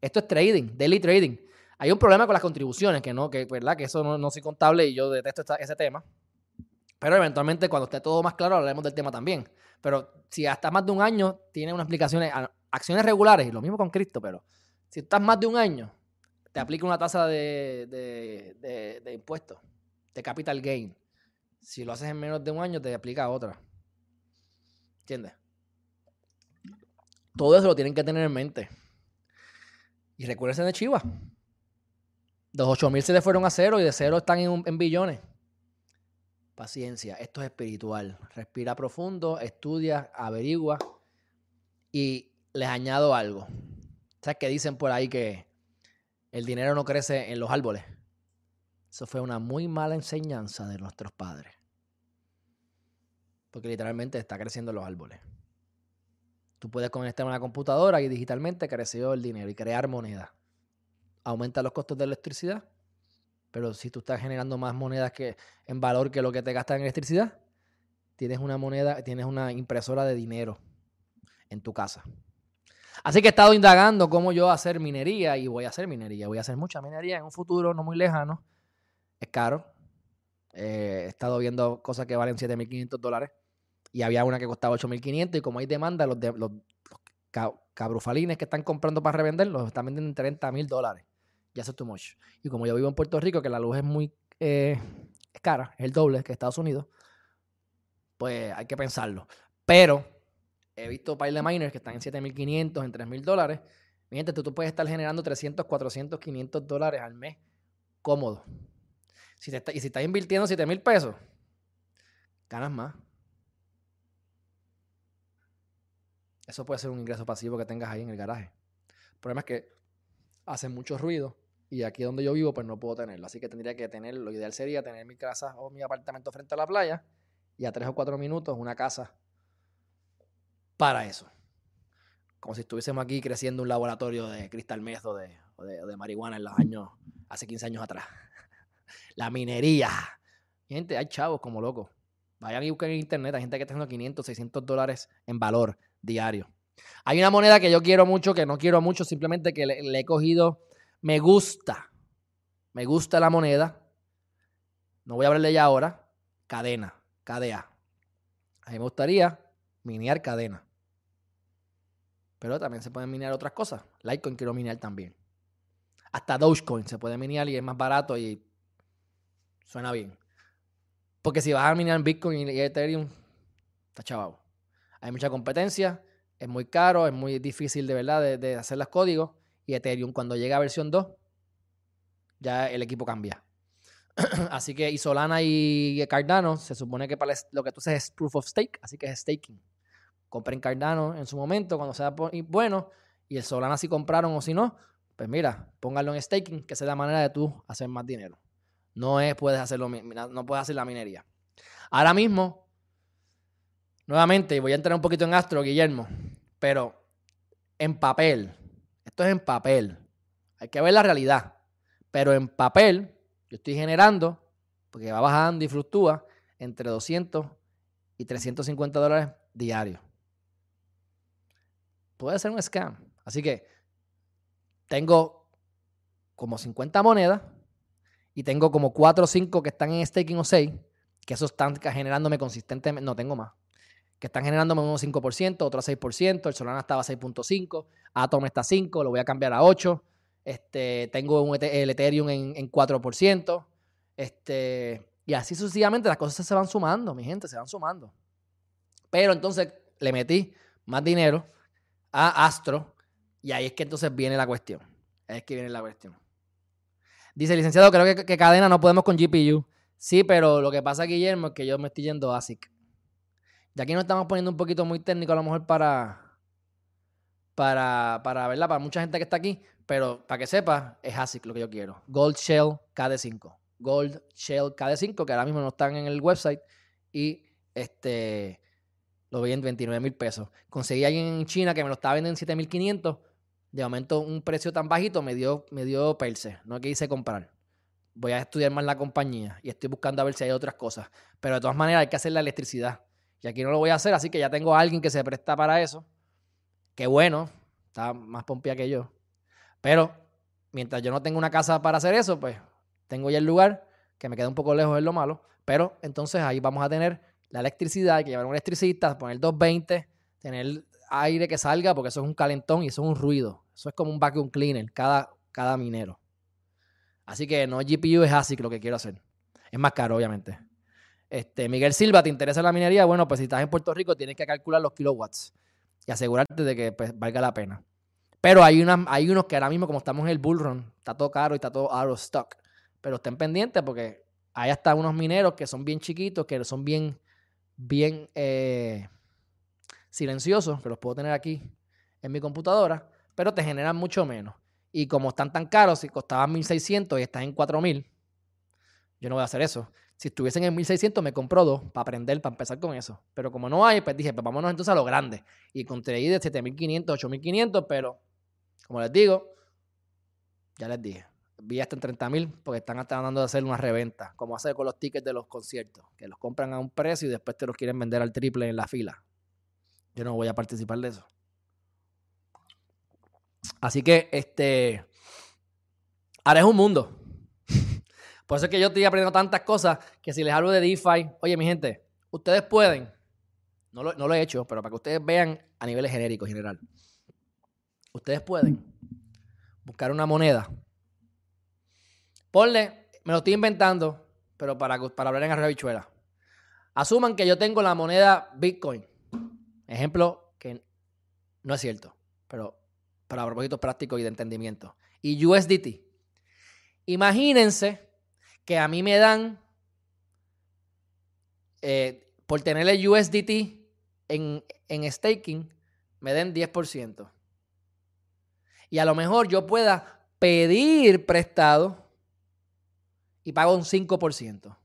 esto es trading, daily trading. Hay un problema con las contribuciones, que no, que verdad que eso no, no soy contable y yo detesto ese tema. Pero eventualmente, cuando esté todo más claro, hablaremos del tema también. Pero si hasta más de un año tiene unas explicaciones, acciones regulares, y lo mismo con Cristo, pero si estás más de un año, te aplica una tasa de, de, de impuestos, de capital gain. Si lo haces en menos de un año, te aplica otra. ¿Entiendes? Todo eso lo tienen que tener en mente. Y recuérdense de Chivas. Los 8 mil se le fueron a cero y de cero están en, billones. Paciencia, esto es espiritual. Respira profundo, estudia, averigua. Y les añado algo. ¿Sabes que dicen por ahí que el dinero no crece en los árboles? Eso fue una muy mala enseñanza de nuestros padres. Porque literalmente está creciendo en los árboles. Tú puedes conectar una computadora y digitalmente creció el dinero y crear moneda. Aumenta los costos de electricidad, pero si tú estás generando más monedas que en valor que lo que te gastas en electricidad, tienes una moneda, tienes una impresora de dinero en tu casa. Así que he estado indagando cómo yo hacer minería y voy a hacer minería. Voy a hacer mucha minería en un futuro no muy lejano. Es caro. Eh, he estado viendo cosas que valen 7.500 dólares y había una que costaba 8.500 y como hay demanda, los, de, los, cabrufalines que están comprando para revender los están vendiendo en 30 mil dólares. Ya eso es too much. Y como yo vivo en Puerto Rico, que la luz es muy eh, cara, es el doble que Estados Unidos, pues hay que pensarlo. Pero he visto pile de miners que están en 7.500, en 3.000 dólares. Mi tú, tú puedes estar generando 300, 400, 500 dólares al mes cómodo. Si te y si estás invirtiendo 7.000 pesos, ganas más. Eso puede ser un ingreso pasivo que tengas ahí en el garaje. El problema es que hace mucho ruido y aquí donde yo vivo pues no puedo tenerlo. Así que tendría que tener, lo ideal sería tener mi casa o mi apartamento frente a la playa y a tres o cuatro minutos una casa para eso. Como si estuviésemos aquí creciendo un laboratorio de cristal meth o de, de, marihuana en los años, hace 15 años atrás. la minería. Gente, hay chavos como locos. Vayan y busquen en internet, hay gente que está haciendo 500, 600 dólares en valor diario. Hay una moneda que yo quiero mucho, que no quiero mucho, simplemente que le, he cogido. Me gusta. Me gusta la moneda. No voy a hablar de ella ahora. Cadena. KDA. A mí me gustaría minear cadena. Pero también se pueden minear otras cosas. Litecoin quiero minear también. Hasta Dogecoin se puede minear y es más barato y suena bien. Porque si vas a minear Bitcoin y Ethereum, está chavado. Hay mucha competencia, es muy caro, es muy difícil de verdad de, hacer los códigos. Y Ethereum, cuando llega a versión 2, ya el equipo cambia. así que y Solana y Cardano, se supone que para lo que tú haces es proof of stake, así que es staking. Compren Cardano en su momento, cuando sea bueno, y el Solana si compraron o si no, pues mira, pónganlo en staking, que sea la manera de tú hacer más dinero. No es, puedes hacerlo, no puedes hacer la minería. Ahora mismo, Nuevamente, voy a entrar un poquito en astro, Guillermo, pero en papel, esto es en papel, hay que ver la realidad, pero en papel, yo estoy generando, porque va bajando y fluctúa, entre 200 y 350 dólares diarios. Puede ser un scam. Así que tengo como 50 monedas y tengo como 4 o 5 que están en staking o 6, que esos están generándome consistentemente. No tengo más que están generándome un 5%, otro 6%, el Solana estaba a 6.5, Atom está a 5, lo voy a cambiar a 8, Este, tengo un, el Ethereum en, en 4%. Este, y así sucesivamente las cosas se van sumando, mi gente, se van sumando. Pero entonces le metí más dinero a Astro y ahí es que entonces viene la cuestión. Ahí es que viene la cuestión. Dice, licenciado, creo que, cadena no podemos con GPU. Sí, pero lo que pasa, Guillermo, es que yo me estoy yendo ASIC. Y aquí nos estamos poniendo un poquito muy técnico a lo mejor para, para, para, ¿verdad? Para mucha gente que está aquí, pero para que sepa, es ASIC lo que yo quiero. Gold Shell KD5. Gold Shell KD5, que ahora mismo no están en el website. Y este lo vi en 29 mil pesos. Conseguí a alguien en China que me lo estaba vendiendo en 7500. De momento, un precio tan bajito me dio, me dio perse. No quise comprar. Voy a estudiar más la compañía y estoy buscando a ver si hay otras cosas. Pero de todas maneras, hay que hacer la electricidad. Y aquí no lo voy a hacer, así que ya tengo a alguien que se presta para eso. Qué bueno, está más pompía que yo. Pero mientras yo no tengo una casa para hacer eso, pues tengo ya el lugar, que me queda un poco lejos, es lo malo. Pero entonces ahí vamos a tener la electricidad, hay que llevar un electricista, poner 220, tener aire que salga, porque eso es un calentón y eso es un ruido. Eso es como un vacuum cleaner, cada, cada minero. Así que no GPU es así lo que quiero hacer. Es más caro, obviamente. Este, Miguel Silva, ¿te interesa la minería? Bueno, pues si estás en Puerto Rico tienes que calcular los kilowatts y asegurarte de que pues, valga la pena. Pero hay, una, hay unos que ahora mismo, como estamos en el bull run, está todo caro y está todo out of stock. Pero estén pendientes porque hay hasta unos mineros que son bien chiquitos, que son bien, bien eh, silenciosos, que los puedo tener aquí en mi computadora, pero te generan mucho menos. Y como están tan caros, si costaban 1600 y están en 4000, yo no voy a hacer eso. Si estuviesen en 1600, me compro dos para aprender, para empezar con eso. Pero como no hay, pues dije, pues vámonos entonces a lo grande. Y conseguí de 7500, 8500, pero como les digo, ya les dije, vi hasta en 30 porque están tratando de hacer una reventa, como hacer con los tickets de los conciertos, que los compran a un precio y después te los quieren vender al triple en la fila. Yo no voy a participar de eso. Así que, este, ahora es un mundo. Por eso es que yo estoy aprendiendo tantas cosas que si les hablo de DeFi, oye, mi gente, ustedes pueden, no lo, no lo he hecho, pero para que ustedes vean a niveles genéricos, general, ustedes pueden buscar una moneda. Ponle, me lo estoy inventando, pero para, para hablar en arrebichuela. Asuman que yo tengo la moneda Bitcoin. Ejemplo que no es cierto, pero para propósitos prácticos y de entendimiento. Y USDT. Imagínense que a mí me dan, eh, por tener el USDT en, en staking, me den 10%. Y a lo mejor yo pueda pedir prestado y pago un 5%.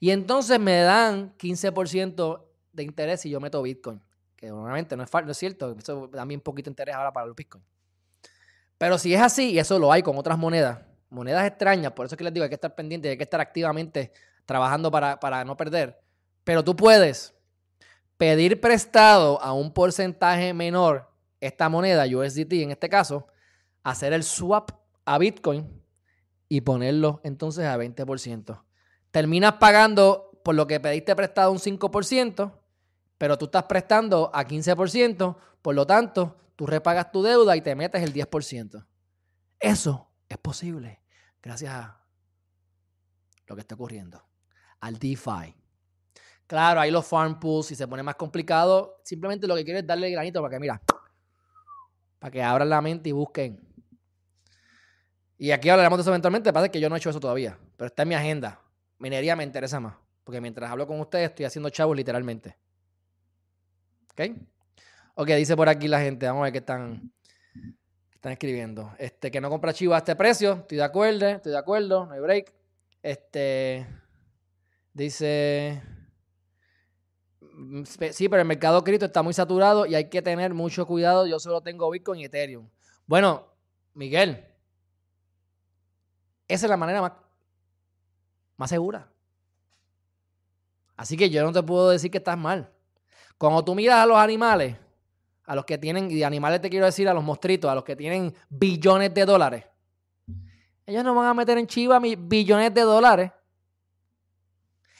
Y entonces me dan 15% de interés si yo meto Bitcoin. Que normalmente no es, no es cierto. Eso da un poquito interés ahora para los Bitcoin. Pero si es así, y eso lo hay con otras monedas, monedas extrañas, por eso es que les digo, hay que estar pendiente, hay que estar activamente trabajando para, para no perder. Pero tú puedes pedir prestado a un porcentaje menor esta moneda, USDT en este caso, hacer el swap a Bitcoin y ponerlo entonces a 20%. Terminas pagando por lo que pediste prestado un 5%, pero tú estás prestando a 15%, por lo tanto, tú repagas tu deuda y te metes el 10%. Eso es posible gracias a lo que está ocurriendo, al DeFi. Claro, hay los farm pools y se pone más complicado. Simplemente lo que quiero es darle granito para que, mira, para que abran la mente y busquen. Y aquí hablaremos de eso eventualmente. Pasa que yo no he hecho eso todavía, pero está en mi agenda. Minería me interesa más, porque mientras hablo con ustedes estoy haciendo chavos literalmente. ¿Ok? Ok, dice por aquí la gente. Vamos a ver qué están, están escribiendo. Este, que no compra chivas a este precio. Estoy de acuerdo, estoy de acuerdo. No hay break. Este. Dice. Mm, sí, pero el mercado cripto está muy saturado y hay que tener mucho cuidado. Yo solo tengo Bitcoin y Ethereum. Bueno, Miguel, esa es la manera más, más segura. Así que yo no te puedo decir que estás mal. Cuando tú miras a los animales, a los que tienen, y animales te quiero decir a los monstruitos, a los que tienen billones de dólares, ellos no van a meter en chiva billones de dólares.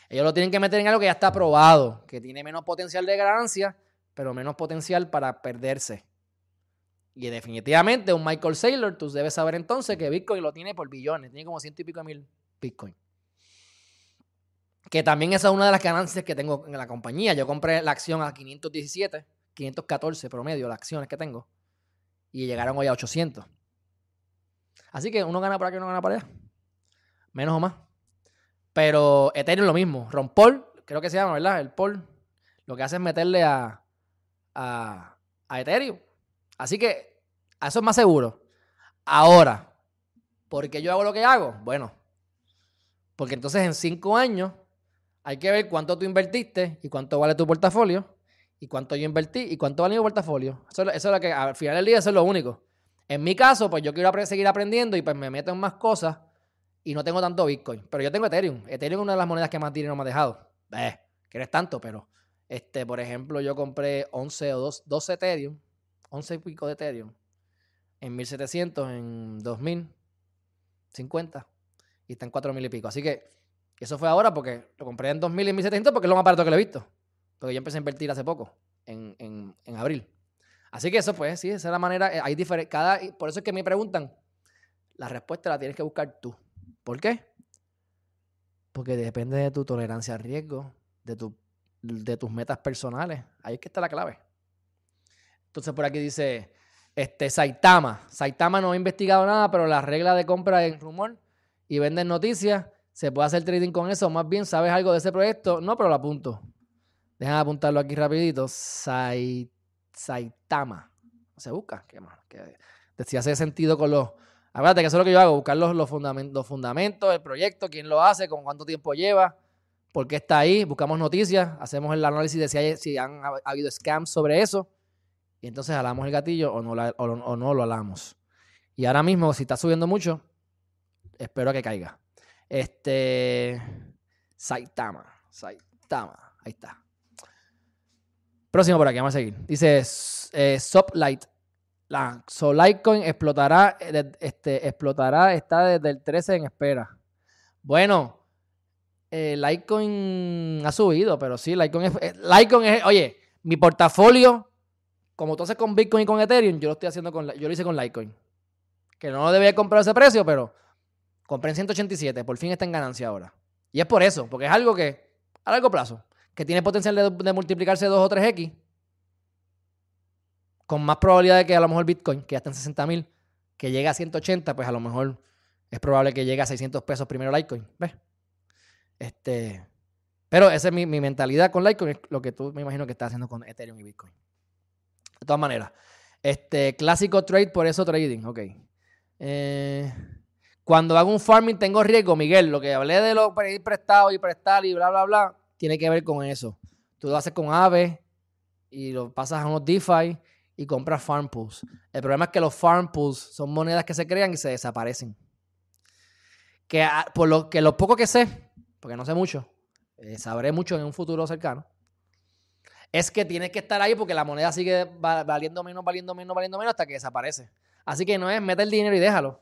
Ellos lo tienen que meter en algo que ya está probado, que tiene menos potencial de ganancia, pero menos potencial para perderse. Y definitivamente un Michael Saylor, tú debes saber entonces que Bitcoin lo tiene por billones, tiene como ciento y pico mil Bitcoin. Que también esa es una de las ganancias que tengo en la compañía. Yo compré la acción a 517, 514 promedio, las acciones que tengo. Y llegaron hoy a 800. Así que uno gana por aquí, uno gana por allá. Menos o más. Pero Ethereum lo mismo. Rompol, creo que se llama, ¿verdad? El Pol. Lo que hace es meterle a, a, a Ethereum. Así que eso es más seguro. Ahora, ¿por qué yo hago lo que hago? Bueno, porque entonces en cinco años hay que ver cuánto tú invertiste y cuánto vale tu portafolio y cuánto yo invertí y cuánto vale mi portafolio. Eso, es lo que al final del día eso es lo único. En mi caso, pues yo quiero seguir aprendiendo y pues me meto en más cosas y no tengo tanto Bitcoin. Pero yo tengo Ethereum. Ethereum es una de las monedas que más dinero me ha dejado. Eh, que eres tanto, pero este, por ejemplo, yo compré 11 o 12 Ethereum 11 y pico de Ethereum en 1700, en 2050 y está en 4000 y pico. Así que eso fue ahora porque lo compré en 2000 y en 1700 porque es lo más barato que lo he visto. Porque yo empecé a invertir hace poco, en, abril. Así que eso pues, sí, esa es la manera. Eh, hay cada, por eso es que me preguntan, la respuesta la tienes que buscar tú. ¿Por qué? Porque depende de tu tolerancia al riesgo, de, tu, de tus metas personales. Ahí es que está la clave. Entonces por aquí dice, este, Saitama. Saitama no ha investigado nada, pero la regla de compra en rumor y venden noticias. ¿Se puede hacer trading con eso? Más bien, ¿sabes algo de ese proyecto? No, pero lo apunto. Dejan apuntarlo aquí rapidito. Saitama. Se busca. ¿Qué más? Que, si hace sentido con los... Acuérdate que eso es lo que yo hago, buscar los, los, fundamentos, los fundamentos, el proyecto, quién lo hace, con cuánto tiempo lleva, por qué está ahí, buscamos noticias, hacemos el análisis de si han habido scams sobre eso y entonces alamos el gatillo o no, o, no lo alamos. Y ahora mismo, si está subiendo mucho, espero que caiga. Este. Saitama. Saitama. Ahí está. Próximo por aquí, vamos a seguir. Dice eh, Sublight. La Litecoin explotará, eh, este, explotará, está desde el 13 en espera. Bueno, eh, Litecoin ha subido, pero sí, Litecoin eh, Litecoin es, oye, mi portafolio como tú haces con Bitcoin y con Ethereum, yo lo estoy haciendo con, yo lo hice con Litecoin. Que no debía comprar ese precio, pero compré en 187, por fin está en ganancia ahora. Y es por eso, porque es algo que, a largo plazo, que tiene potencial de, multiplicarse 2 o 3x, con más probabilidad de que a lo mejor Bitcoin, que ya está en 60 mil, que llegue a 180, pues a lo mejor es probable que llegue a 600 pesos primero Litecoin. ¿Ves? Este, pero esa es mi, mi mentalidad con Litecoin, es lo que tú me imagino que estás haciendo con Ethereum y Bitcoin. De todas maneras. Este, clásico trade, por eso trading. Ok. Eh, cuando hago un farming tengo riesgo, Miguel. Lo que hablé de lo prestado y prestar y bla, bla, bla, tiene que ver con eso. Tú lo haces con Aave y lo pasas a unos DeFi y compras farm pools. El problema es que los farm pools son monedas que se crean y se desaparecen. Que por lo que lo poco que sé, porque no sé mucho, eh, sabré mucho en un futuro cercano es que tienes que estar ahí porque la moneda sigue valiendo menos, valiendo menos, valiendo menos hasta que desaparece. Así que no es meter el dinero y déjalo.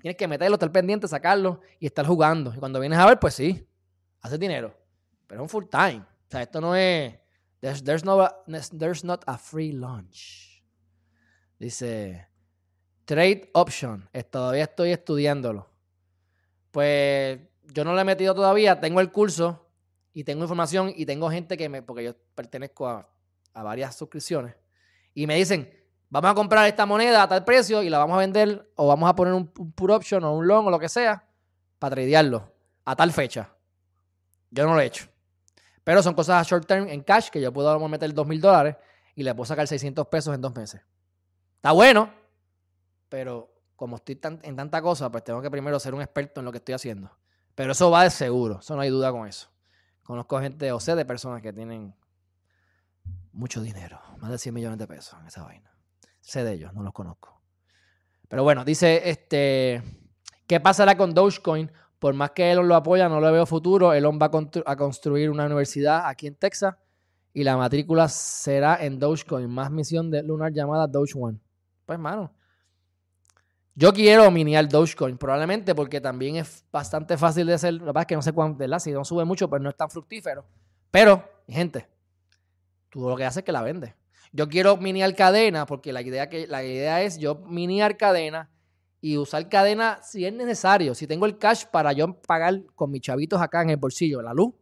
Tienes que meterlo, estar pendiente, sacarlo y estar jugando. Y cuando vienes a ver, pues sí, haces dinero. Pero es un full time. O sea, esto no es. There's, no there's not a free lunch. Dice. Trade option. Todavía estoy estudiándolo. Pues yo no lo he metido todavía. Tengo el curso y tengo información y tengo gente que me, porque yo pertenezco a, varias suscripciones, y me dicen, vamos a comprar esta moneda a tal precio y la vamos a vender o vamos a poner un, put option o un long o lo que sea para tradearlo a tal fecha. Yo no lo he hecho. Pero son cosas short term en cash que yo puedo meter dos mil dólares y le puedo sacar 600 pesos en dos meses. Está bueno, pero como estoy en tanta cosa, pues tengo que primero ser un experto en lo que estoy haciendo. Pero eso va de seguro, eso no hay duda con eso. Conozco gente, o sé de personas que tienen mucho dinero, más de 100 millones de pesos en esa vaina. Sé de ellos, no los conozco. Pero bueno, dice, este, ¿qué pasará con Dogecoin? Por más que Elon lo apoya, no le veo futuro. Elon va a, construir una universidad aquí en Texas y la matrícula será en Dogecoin, más misión de Lunar llamada Doge One. Pues, mano, yo quiero miniar Dogecoin, probablemente porque también es bastante fácil de hacer. La verdad es que no sé cuánto, ¿verdad? Si no sube mucho, pues no es tan fructífero. Pero, gente, tú lo que haces es que la vendes. Yo quiero miniar cadena porque la idea, que, la idea es yo miniar cadena y usar cadena si es necesario. Si tengo el cash para yo pagar con mis chavitos acá en el bolsillo la luz,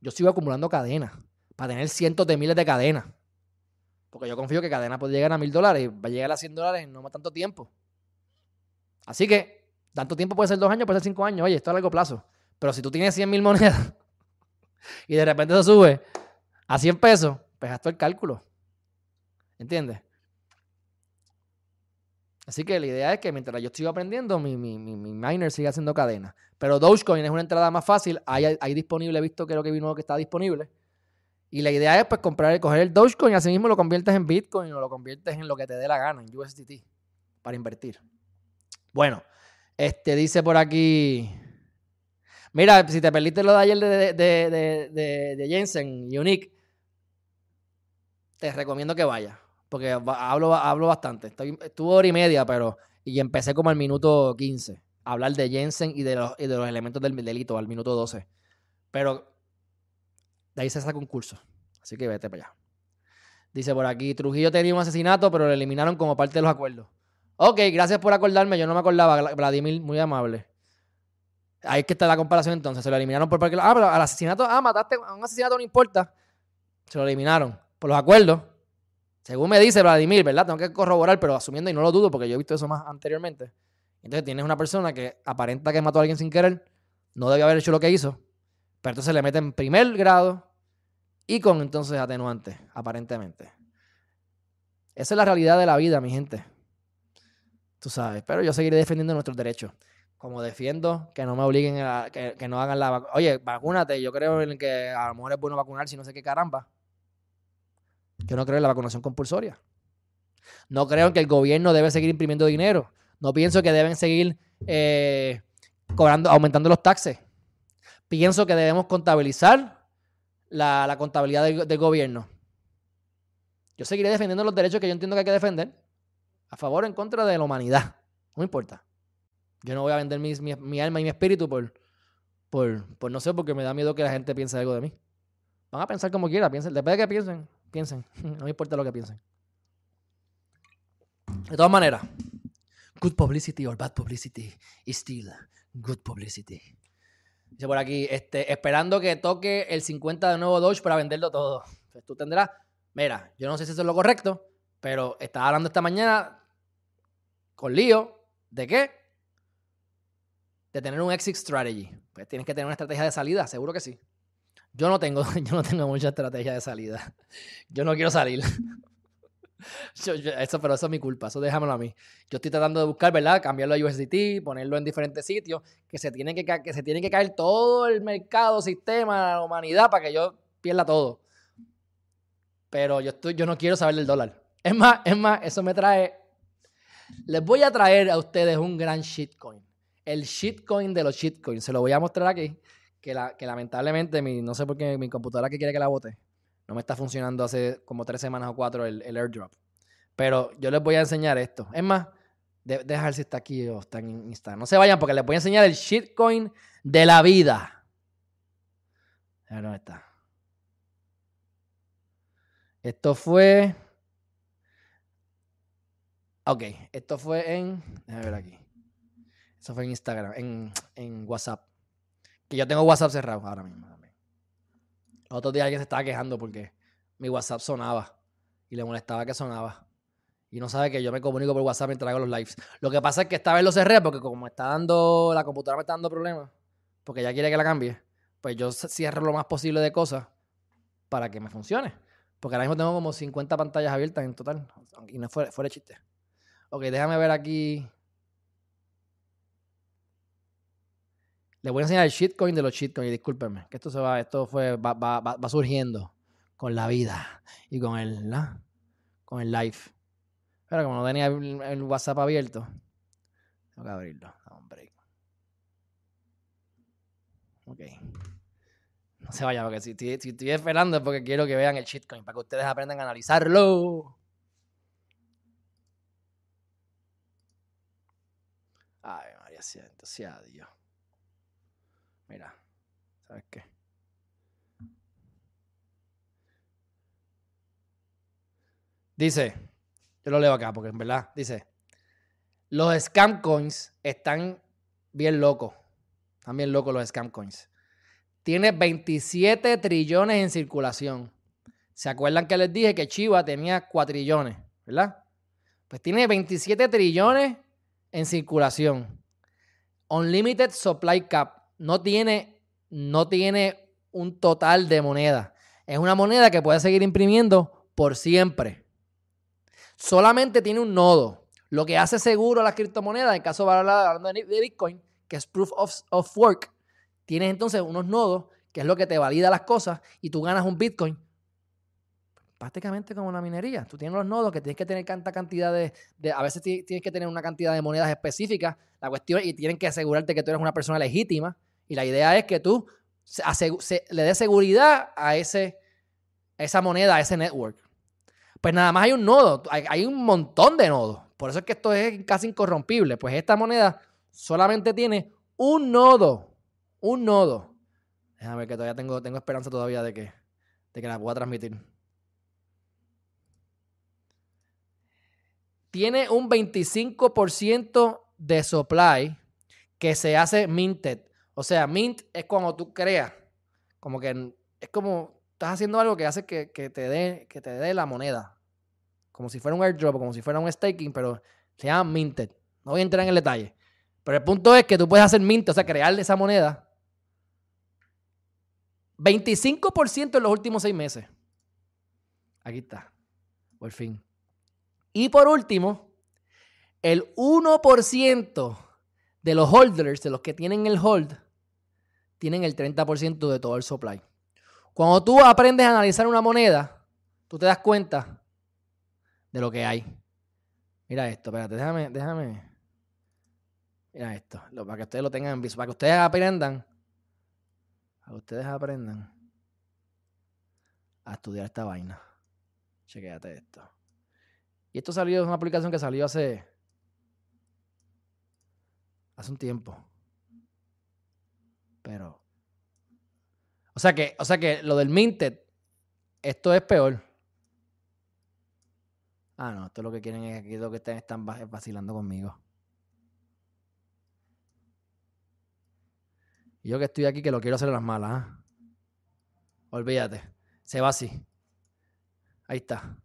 yo sigo acumulando cadena para tener cientos de miles de cadenas. Porque yo confío que cadena puede llegar a mil dólares va a llegar a 100 dólares en no más tanto tiempo. Así que, tanto tiempo puede ser dos años, puede ser cinco años. Oye, esto a largo plazo. Pero si tú tienes 100 mil monedas y de repente se sube a 100 pesos, pues haz el cálculo. ¿Entiendes? Así que la idea es que mientras yo estoy aprendiendo, mi, mi, mi, miner sigue haciendo cadena. Pero Dogecoin es una entrada más fácil. Hay, hay disponible, he visto creo que vino que está disponible. Y la idea es pues comprar, coger el Dogecoin y así mismo lo conviertes en Bitcoin o lo conviertes en lo que te dé la gana, en USDT, para invertir. Bueno, este dice por aquí. Mira, si te perdiste lo de ayer de, de, de, Jensen, Unique, te recomiendo que vayas porque hablo, hablo bastante. Estoy, estuvo hora y media, pero. Y empecé como al minuto 15 a hablar de Jensen y de los, de los elementos del delito, al minuto 12. Pero de ahí se saca un curso. Así que vete para allá. Dice por aquí: Trujillo tenía un asesinato, pero lo eliminaron como parte de los acuerdos. Ok, gracias por acordarme. Yo no me acordaba, Vladimir, muy amable. Ahí que está la comparación entonces. Se lo eliminaron por parte. Ah, pero al asesinato. Ah, mataste a un asesinato, no importa. Se lo eliminaron por los acuerdos. Según me dice Vladimir, ¿verdad? Tengo que corroborar, pero asumiendo y no lo dudo porque yo he visto eso más anteriormente. Entonces tienes una persona que aparenta que mató a alguien sin querer, no debe haber hecho lo que hizo, pero entonces le meten primer grado y con entonces atenuante, aparentemente. Esa es la realidad de la vida, mi gente. Tú sabes, pero yo seguiré defendiendo nuestros derechos. Como defiendo que no me obliguen a que, que no hagan la vacuna. Oye, vacúnate. Yo creo en que a lo mejor es bueno vacunar si no sé qué caramba. Yo no creo en la vacunación compulsoria. No creo en que el gobierno debe seguir imprimiendo dinero. No pienso que deben seguir eh, cobrando, aumentando los taxes. Pienso que debemos contabilizar la, contabilidad del, gobierno. Yo seguiré defendiendo los derechos que yo entiendo que hay que defender. A favor o en contra de la humanidad. No importa. Yo no voy a vender mi, alma y mi espíritu por, por, por, no sé, porque me da miedo que la gente piense algo de mí. Van a pensar como quieran, piensen, después de que piensen. Piensen, no me importa lo que piensen. De todas maneras, good publicity or bad publicity is still good publicity. Dice por aquí, este, esperando que toque el 50 de nuevo Doge para venderlo todo. Pues tú tendrás, mira, yo no sé si eso es lo correcto, pero estaba hablando esta mañana con lío de qué? De tener un exit strategy. Pues tienes que tener una estrategia de salida, seguro que sí. Yo no tengo, yo no tengo mucha estrategia de salida. Yo no quiero salir. eso, pero eso es mi culpa, eso déjamelo a mí. Yo estoy tratando de buscar, ¿verdad? Cambiarlo a USDT, ponerlo en diferentes sitios, que se tiene que, que, se tiene que caer todo el mercado, sistema, la humanidad para que yo pierda todo. Pero yo, estoy, yo no quiero saber del dólar. Es más, es más, eso me trae... Les voy a traer a ustedes un gran shitcoin. El shitcoin de los shitcoins. Se lo voy a mostrar aquí que, la, que lamentablemente, mi, no sé por qué mi computadora que quiere que la bote, no me está funcionando hace como tres semanas o cuatro el, airdrop. Pero yo les voy a enseñar esto. Es más, de, dejar si está aquí o está en Instagram. No se vayan porque les voy a enseñar el shitcoin de la vida. A ver dónde está. Esto fue. Ok, esto fue en. Déjame ver aquí. Eso fue en Instagram, en, en WhatsApp. Que yo tengo WhatsApp cerrado ahora mismo también. Otro día alguien se estaba quejando porque mi WhatsApp sonaba y le molestaba que sonaba. Y no sabe que yo me comunico por WhatsApp mientras hago los lives. Lo que pasa es que esta vez lo cerré porque como está dando, la computadora me está dando problemas, porque ya quiere que la cambie, pues yo cierro lo más posible de cosas para que me funcione. Porque ahora mismo tengo como 50 pantallas abiertas en total. Y no fuera, fuera chiste. Ok, déjame ver aquí. Les voy a enseñar el shitcoin de los shitcoins. Discúlpenme, que esto se va, esto fue, va, surgiendo con la vida y con el, ¿no? con el live. Pero como no tenía el, WhatsApp abierto, tengo que abrirlo. Hombre. Ok. No se vaya, porque si, si, estoy esperando es porque quiero que vean el shitcoin, para que ustedes aprendan a analizarlo. Ay, María, siento, sea. Mira, ¿sabes qué? Dice, yo lo leo acá porque en verdad, dice, los scam coins están bien locos. Están bien locos los scam coins. Tiene 27 trillones en circulación. ¿Se acuerdan que les dije que Chiva tenía 4 trillones? ¿Verdad? Pues tiene 27 trillones en circulación. Unlimited Supply Cap. No tiene, no tiene un total de moneda. Es una moneda que puede seguir imprimiendo por siempre. Solamente tiene un nodo. Lo que hace seguro las criptomonedas, en caso de hablando de Bitcoin, que es Proof of, of Work, tienes entonces unos nodos, que es lo que te valida las cosas, y tú ganas un Bitcoin prácticamente como una minería. Tú tienes los nodos que tienes que tener tanta cantidad de, a veces tienes que tener una cantidad de monedas específicas, la cuestión, y tienen que asegurarte que tú eres una persona legítima. Y la idea es que tú le des seguridad a, ese, esa moneda, a ese network. Pues nada más hay un nodo, hay, hay un montón de nodos. Por eso es que esto es casi incorrompible. Pues esta moneda solamente tiene un nodo. Un nodo. Déjame ver que todavía tengo, tengo esperanza todavía de que, de que la pueda transmitir. Tiene un 25% de supply que se hace minted. O sea, mint es cuando tú creas. Como que es como estás haciendo algo que hace que, te, dé, la moneda. Como si fuera un airdrop, como si fuera un staking, pero se llama minted. No voy a entrar en el detalle. Pero el punto es que tú puedes hacer mint, o sea, crear esa moneda. 25% en los últimos seis meses. Aquí está. Por fin. Y por último, el 1% de los holders, de los que tienen el hold, tienen el 30% de todo el supply. Cuando tú aprendes a analizar una moneda, tú te das cuenta de lo que hay. Mira esto, espérate, déjame, déjame. Mira esto, para que ustedes lo tengan en viso, para que ustedes aprendan, para que ustedes aprendan a estudiar esta vaina. Chequéate esto. Y esto salió, es una aplicación que salió hace, hace un tiempo. Pero, o sea que, o sea que lo del Minted, esto es peor. Ah, no, esto es lo que quieren es aquí lo que están, vacilando conmigo. Yo que estoy aquí que lo quiero hacer en las malas. ¿ah? Olvídate. Se va así. Ahí está.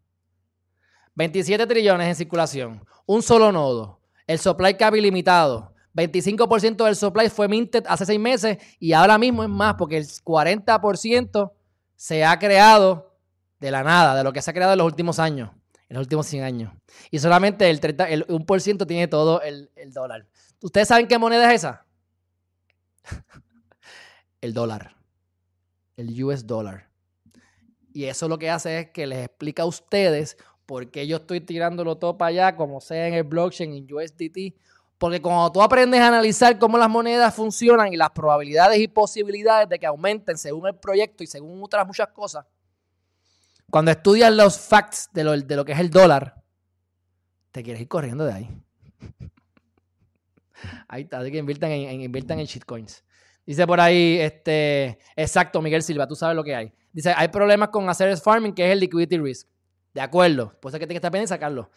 27 trillones en circulación, un solo nodo, el supply cap ilimitado, 25% del supply fue minted hace seis meses y ahora mismo es más porque el 40% se ha creado de la nada, de lo que se ha creado en los últimos años, en los últimos 100 años. Y solamente el, 30, el 1% tiene todo el, el dólar. ¿Ustedes saben qué moneda es esa? el dólar. El US dólar. Y eso lo que hace es que les explica a ustedes porque yo estoy tirándolo todo para allá, como sea en el blockchain, en USDT. Porque cuando tú aprendes a analizar cómo las monedas funcionan y las probabilidades y posibilidades de que aumenten según el proyecto y según otras muchas cosas, cuando estudias los facts de lo, de lo que es el dólar, te quieres ir corriendo de ahí. Ahí está, así que inviertan en, en shitcoins. Dice por ahí, este, exacto, Miguel Silva, tú sabes lo que hay. Dice, hay problemas con hacer farming, que es el liquidity risk. De acuerdo. Pues es que tiene que estar pendiente y sacarlo.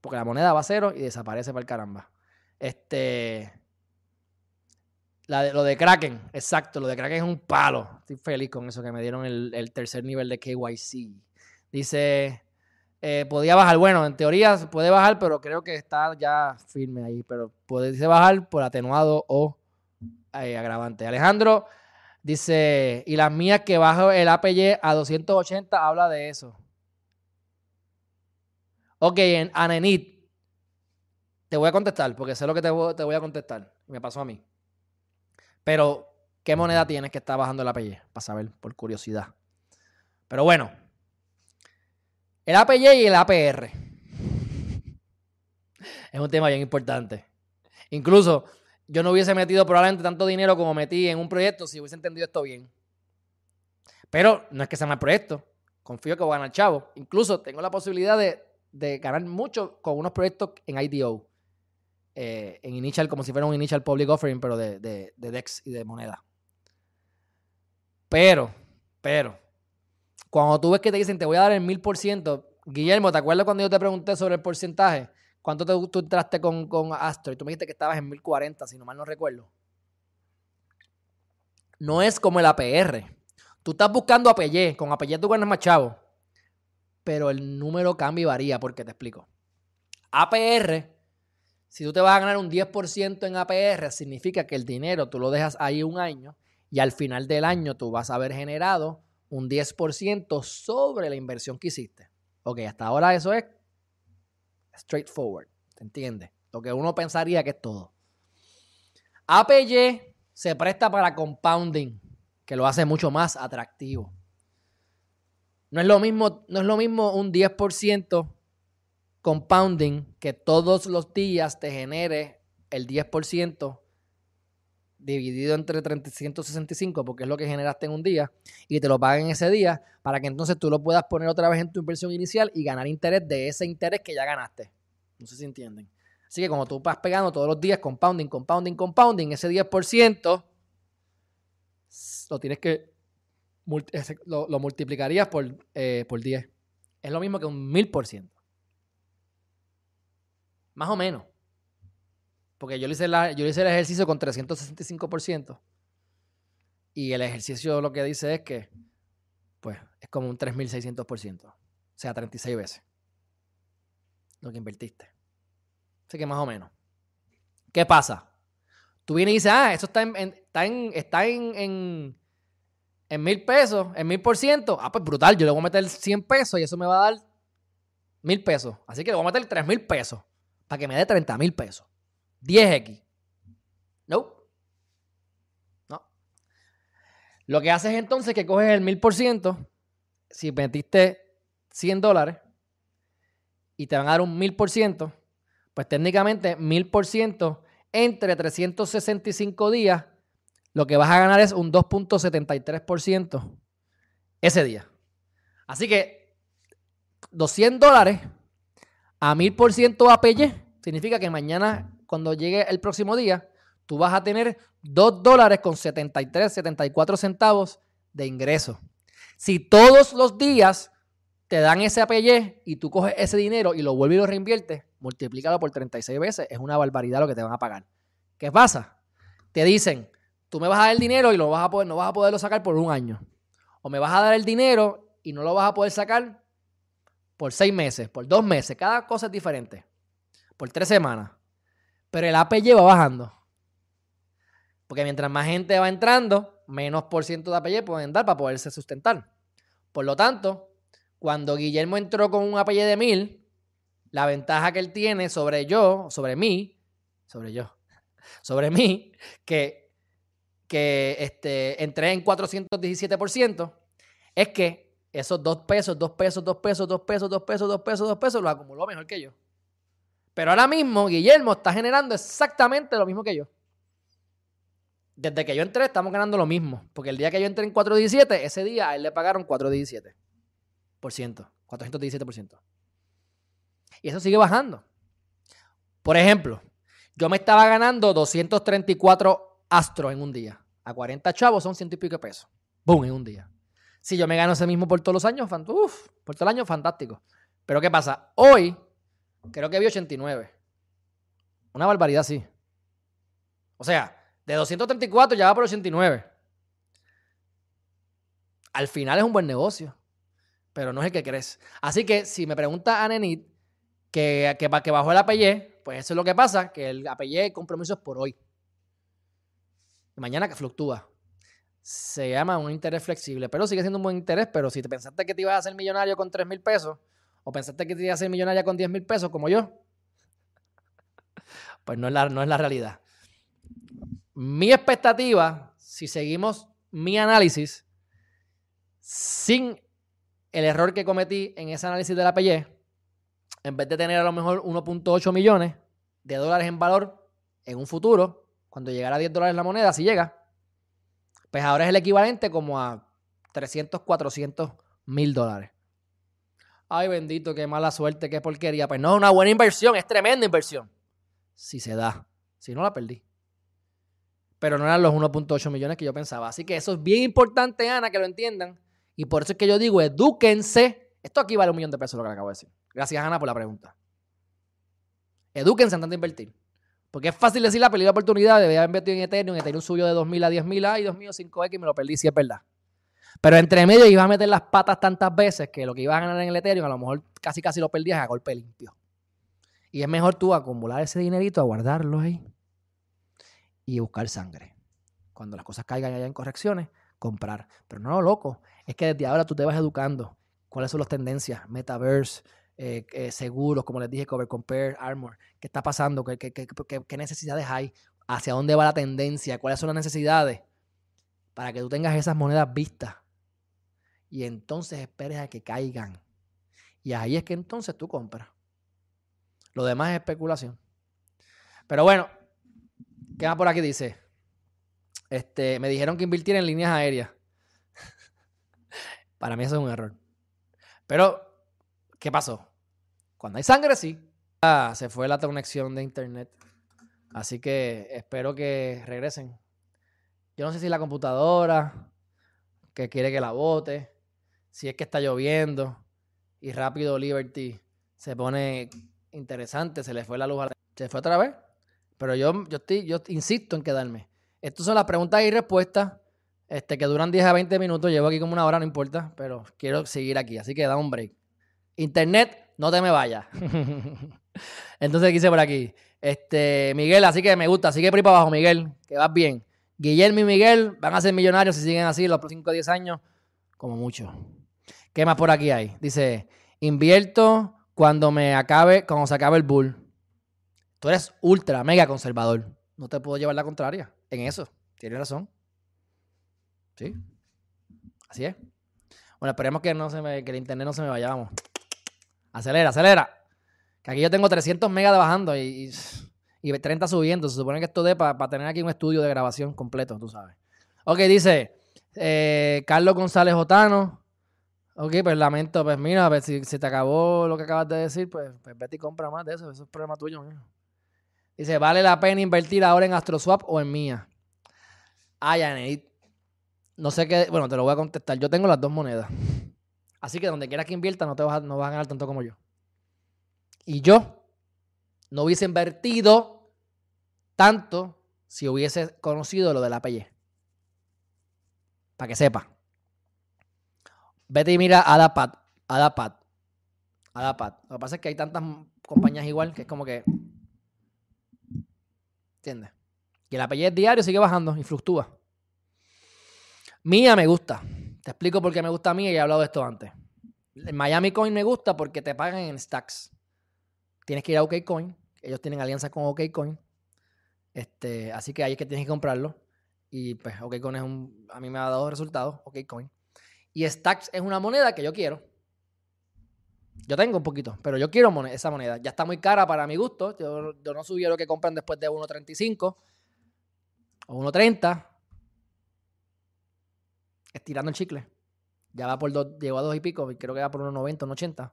Porque la moneda va a cero y desaparece para el caramba. Este. lo de Kraken, exacto, lo de Kraken es un palo. Estoy feliz con eso que me dieron el, tercer nivel de KYC. Dice, eh, podía bajar. Bueno, en teoría puede bajar, pero creo que está ya firme ahí. Pero puede bajar por atenuado o eh, agravante. Alejandro dice, y las mías que bajo el APY a 280 habla de eso. Ok, en Anenit. Te voy a contestar, porque sé lo que te voy, a contestar. Me pasó a mí. Pero, ¿qué moneda tienes que está bajando el APY? Para saber, por curiosidad. Pero bueno. El APY y el APR. Es un tema bien importante. Incluso, yo no hubiese metido probablemente tanto dinero como metí en un proyecto si hubiese entendido esto bien. Pero no es que sea mal proyecto. Confío que voy a ganar chavo. Incluso tengo la posibilidad de de ganar mucho con unos proyectos en IDO. Eh, en Initial, como si fuera un Initial Public Offering, pero de, de, DEX y de moneda. Pero, pero, cuando tú ves que te dicen te voy a dar el mil por ciento, Guillermo, ¿te acuerdas cuando yo te pregunté sobre el porcentaje? ¿Cuánto te, tú entraste con, con Astro? Y tú me dijiste que estabas en 1040, si no mal no recuerdo. No es como el APR. Tú estás buscando APY. Con APY tú ganas más chavo. Pero el número cambia y varía, porque te explico. APR, si tú te vas a ganar un 10% en APR, significa que el dinero tú lo dejas ahí un año y al final del año tú vas a haber generado un 10% sobre la inversión que hiciste. Ok, hasta ahora eso es straightforward, ¿te entiendes? Lo que uno pensaría que es todo. APY se presta para compounding, que lo hace mucho más atractivo. No es lo mismo, no es lo mismo un 10% compounding que todos los días te genere el 10% dividido entre 365, porque es lo que generaste en un día, y te lo paguen ese día para que entonces tú lo puedas poner otra vez en tu inversión inicial y ganar interés de ese interés que ya ganaste. No sé si entienden. Así que como tú vas pegando todos los días compounding, compounding, compounding, ese 10% lo tienes que lo, multiplicarías por, eh, por 10. Es lo mismo que un 1000%. Más o menos. Porque yo le hice, la, yo hice el ejercicio con 365%. Y el ejercicio lo que dice es que, pues, es como un 3600%. O sea, 36 veces lo que invertiste. Así que más o menos. ¿Qué pasa? Tú vienes y dices, ah, eso está en, está en, está en, en, mil pesos, en mil por ciento. Ah, pues brutal, yo le voy a meter 100 pesos y eso me va a dar mil pesos. Así que le voy a meter 3 mil pesos para que me dé 30 mil pesos. 10x. No. No. Lo que haces entonces es que coges el mil por ciento. Si metiste 100 dólares y te van a dar un mil por ciento, pues técnicamente mil por ciento entre 365 días, lo que vas a ganar es un 2.73% ese día. Así que 200 dólares a 1000% APY significa que mañana cuando llegue el próximo día, tú vas a tener 2 dólares con 73, 74 centavos de ingreso. Si todos los días te dan ese APY y tú coges ese dinero y lo vuelves y lo reinviertes, multiplícalo por 36 veces, es una barbaridad lo que te van a pagar. ¿Qué pasa? Te dicen, tú me vas a dar el dinero y lo vas a poder, no vas a poderlo sacar por un año. O me vas a dar el dinero y no lo vas a poder sacar por seis meses, por dos meses. Cada cosa es diferente. Por tres semanas. Pero el APY va bajando. Porque mientras más gente va entrando, menos por ciento de APY pueden dar para poderse sustentar. Por lo tanto, cuando Guillermo entró con un APY de mil, la ventaja que él tiene sobre yo, sobre mí, sobre yo, sobre mí, que, que este, entré en 417%, es que esos dos pesos, dos pesos, dos pesos, dos pesos, dos pesos, dos pesos, dos pesos, lo acumuló mejor que yo. Pero ahora mismo Guillermo está generando exactamente lo mismo que yo. Desde que yo entré estamos ganando lo mismo. Porque el día que yo entré en 417, ese día a él le pagaron 417%. 417%. Y eso sigue bajando. Por ejemplo, yo me estaba ganando 234 astros en un día. A 40 chavos son ciento y pico pesos. ¡Bum! En un día. Si yo me gano ese mismo por todos los años, uf, por todo el año, fantástico. Pero ¿qué pasa? Hoy creo que vi 89. Una barbaridad, sí. O sea, de 234 ya va por 89. Al final es un buen negocio, pero no es el que crees. Así que si me pregunta a Nenit que, que, que bajó el APY, pues eso es lo que pasa, que el APY hay compromisos por hoy. Mañana que fluctúa. Se llama un interés flexible, pero sigue siendo un buen interés, pero si te pensaste que te ibas a hacer millonario con 3 mil pesos, o pensaste que te ibas a hacer millonaria con 10 mil pesos como yo, pues no es, la, no es la realidad. Mi expectativa, si seguimos mi análisis, sin el error que cometí en ese análisis de la APY, en vez de tener a lo mejor 1.8 millones de dólares en valor en un futuro, cuando llegara a 10 dólares la moneda, si llega, pues ahora es el equivalente como a 300, 400 mil dólares. Ay, bendito, qué mala suerte, qué porquería. Pues no es una buena inversión, es tremenda inversión. Si se da. Si no, la perdí. Pero no eran los 1.8 millones que yo pensaba. Así que eso es bien importante, Ana, que lo entiendan. Y por eso es que yo digo, edúquense Esto aquí vale un millón de pesos lo que le acabo de decir. Gracias, Ana, por la pregunta. Edúquense antes de invertir. Porque es fácil decir la peligro de oportunidad, de haber invertido en Ethereum, Ethereum suyo de 2.000 a 10.000, ay Dios mío, 5X, me lo perdí, si es verdad. Pero entre medio iba a meter las patas tantas veces que lo que iba a ganar en el Ethereum a lo mejor casi casi lo perdías a golpe limpio. Y es mejor tú acumular ese dinerito, a guardarlo ahí y buscar sangre. Cuando las cosas caigan allá en correcciones, comprar. Pero no lo loco, es que desde ahora tú te vas educando cuáles son las tendencias, metaverse, eh, eh, seguros, como les dije, cover, compare, armor, qué está pasando, ¿Qué, qué, qué, necesidades hay, hacia dónde va la tendencia, cuáles son las necesidades, para que tú tengas esas monedas vistas y entonces esperes a que caigan. Y ahí es que entonces tú compras. Lo demás es especulación. Pero bueno, ¿qué más por aquí dice? Este, me dijeron que invirtiera en líneas aéreas. Para mí eso es un error. Pero, ¿qué pasó? Cuando hay sangre, sí. Ah, se fue la conexión de internet. Así que espero que regresen. Yo no sé si la computadora, que quiere que la bote, si es que está lloviendo y rápido Liberty se pone interesante, se le fue la luz a ¿Se fue otra vez? Pero yo, yo, estoy, yo insisto en quedarme. Estas son las preguntas y respuestas este, que duran 10 a 20 minutos. Llevo aquí como una hora, no importa, pero quiero seguir aquí. Así que da un break. Internet, no te me vayas. Entonces quise por aquí. Este, Miguel, así que me gusta. Sigue por ahí para abajo, Miguel, que vas bien. Guillermo y Miguel van a ser millonarios si siguen así los próximos 5 o 10 años, como mucho. ¿Qué más por aquí hay? Dice, invierto cuando me acabe, cuando se acabe el bull. Tú eres ultra, mega conservador. No te puedo llevar la contraria en eso. Tienes razón. Sí. Así es. Bueno, esperemos que, no se me, que el internet no se me vaya. Vamos. Acelera, acelera. Que aquí yo tengo 300 megas bajando y, y, 30 subiendo. Se supone que esto de para tener aquí un estudio de grabación completo, tú sabes. Ok, dice eh, Carlos González Otano. Ok, pues lamento, pues mira, ver si, se te acabó lo que acabas de decir, pues, pues, vete y compra más de eso. Eso es problema tuyo. Dice, ¿vale la pena invertir ahora en AstroSwap o en mía? Ah, Janet. No sé qué, bueno, te lo voy a contestar. Yo tengo las dos monedas. Así que donde quieras que invierta no te vas a, no vas a ganar tanto como yo. Y yo no hubiese invertido tanto si hubiese conocido lo de la. Para que sepa. Vete y mira Adapat. Adapat. Adapat. Lo que pasa es que hay tantas compañías igual que es como que. ¿Entiendes? Y el apellido diario sigue bajando y fluctúa. Mía me gusta. Te explico por qué me gusta a mí y he hablado de esto antes. Miami Coin me gusta porque te pagan en stacks. Tienes que ir a OKCoin. Ellos tienen alianza con OKCoin. Este, así que ahí es que tienes que comprarlo. Y pues OKCoin es un, a mí me ha dado resultados, OKCoin. Y Stacks es una moneda que yo quiero. Yo tengo un poquito, pero yo quiero esa moneda. Ya está muy cara para mi gusto. Yo, no sugiero que compren después de 1.35 o 1.30. Estirando el chicle. Ya va por dos, llegó a dos y pico, y creo que va por 1.90, 1.80.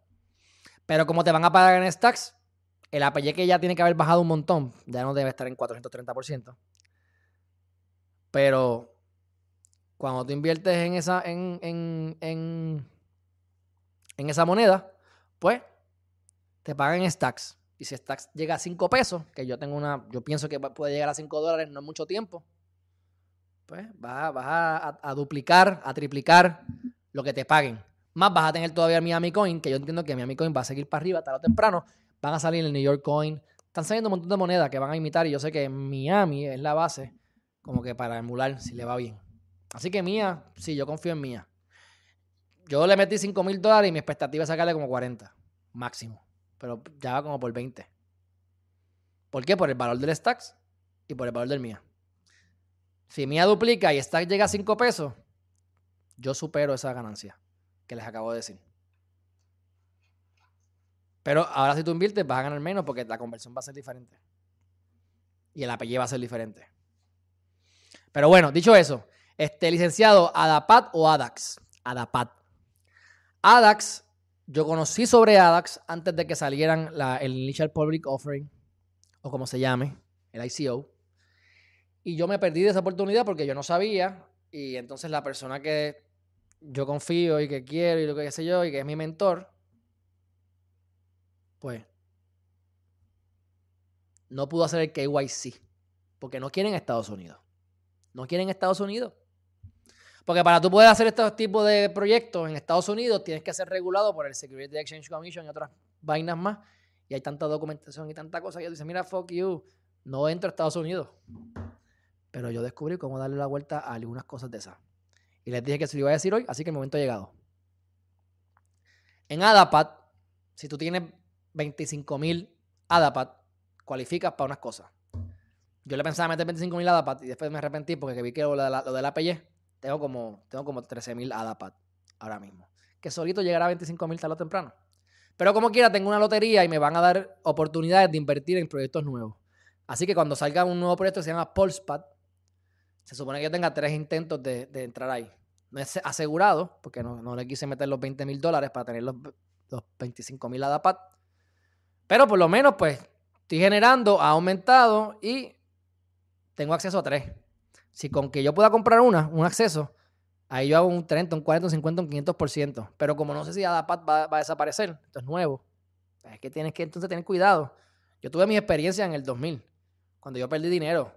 Pero como te van a pagar en stacks, el APY que ya tiene que haber bajado un montón, ya no debe estar en 430%. Pero cuando tú inviertes en esa, en, en, en, en esa moneda, pues te pagan stacks. Y si stacks llega a 5 pesos, que yo tengo una, yo pienso que puede llegar a 5 dólares, no es mucho tiempo, pues vas, a, duplicar, a triplicar lo que te paguen. Más vas a tener todavía Miami Coin, que yo entiendo que Miami Coin va a seguir para arriba tarde o temprano. Van a salir el New York Coin. Están saliendo un montón de monedas que van a imitar y yo sé que Miami es la base como que para emular si le va bien. Así que mía, sí, yo confío en mía. Yo le metí 5 mil dólares y mi expectativa es sacarle como 40, máximo. Pero ya va como por 20. ¿Por qué? Por el valor del Stacks y por el valor del mía. Si mía duplica y Stacks llega a 5 pesos, yo supero esa ganancia que les acabo de decir. Pero ahora si tú inviertes vas a ganar menos porque la conversión va a ser diferente. Y el apellido va a ser diferente. Pero bueno, dicho eso, este, licenciado, ADAPAT o ADAX. ADAPAT. ADAX, yo conocí sobre ADAX antes de que salieran el Initial Public Offering, o como se llame, el ICO. Y yo me perdí de esa oportunidad porque yo no sabía. Y entonces la persona que yo confío y que quiero y lo que sé yo y que es mi mentor, pues no pudo hacer el KYC porque no quieren Estados Unidos. No quieren Estados Unidos. Porque para tú poder hacer estos tipos de proyectos en Estados Unidos tienes que ser regulado por el Security Exchange Commission y otras vainas más. Y hay tanta documentación y tanta cosa que yo dice, mira, fuck you, no entro a Estados Unidos. Pero yo descubrí cómo darle la vuelta a algunas cosas de esas. Y les dije que se lo iba a decir hoy, así que el momento ha llegado. En ADAPAD, si tú tienes 25 mil ADAPAD, cualificas para unas cosas. Yo le pensaba meter 25 mil ADAPAD y después me arrepentí porque vi que lo lo de la tengo como, tengo como 13.000 ADAPAD ahora mismo. Que solito llegará a 25.000 tarde o temprano. Pero como quiera, tengo una lotería y me van a dar oportunidades de invertir en proyectos nuevos. Así que cuando salga un nuevo proyecto que se llama Pulsepad, se supone que yo tenga tres intentos de, entrar ahí. No es asegurado, porque no, le quise meter los 20 mil dólares para tener los, los 25 mil ADAPAD. Pero por lo menos, pues, estoy generando, ha aumentado y tengo acceso a tres. Si con que yo pueda comprar una, un acceso, ahí yo hago un 30, un 40, un 50, un 500%. Pero como no sé si ADAPAT va, a desaparecer, esto es nuevo, es que tienes que entonces tener cuidado. Yo tuve mi experiencia en el 2000, cuando yo perdí dinero.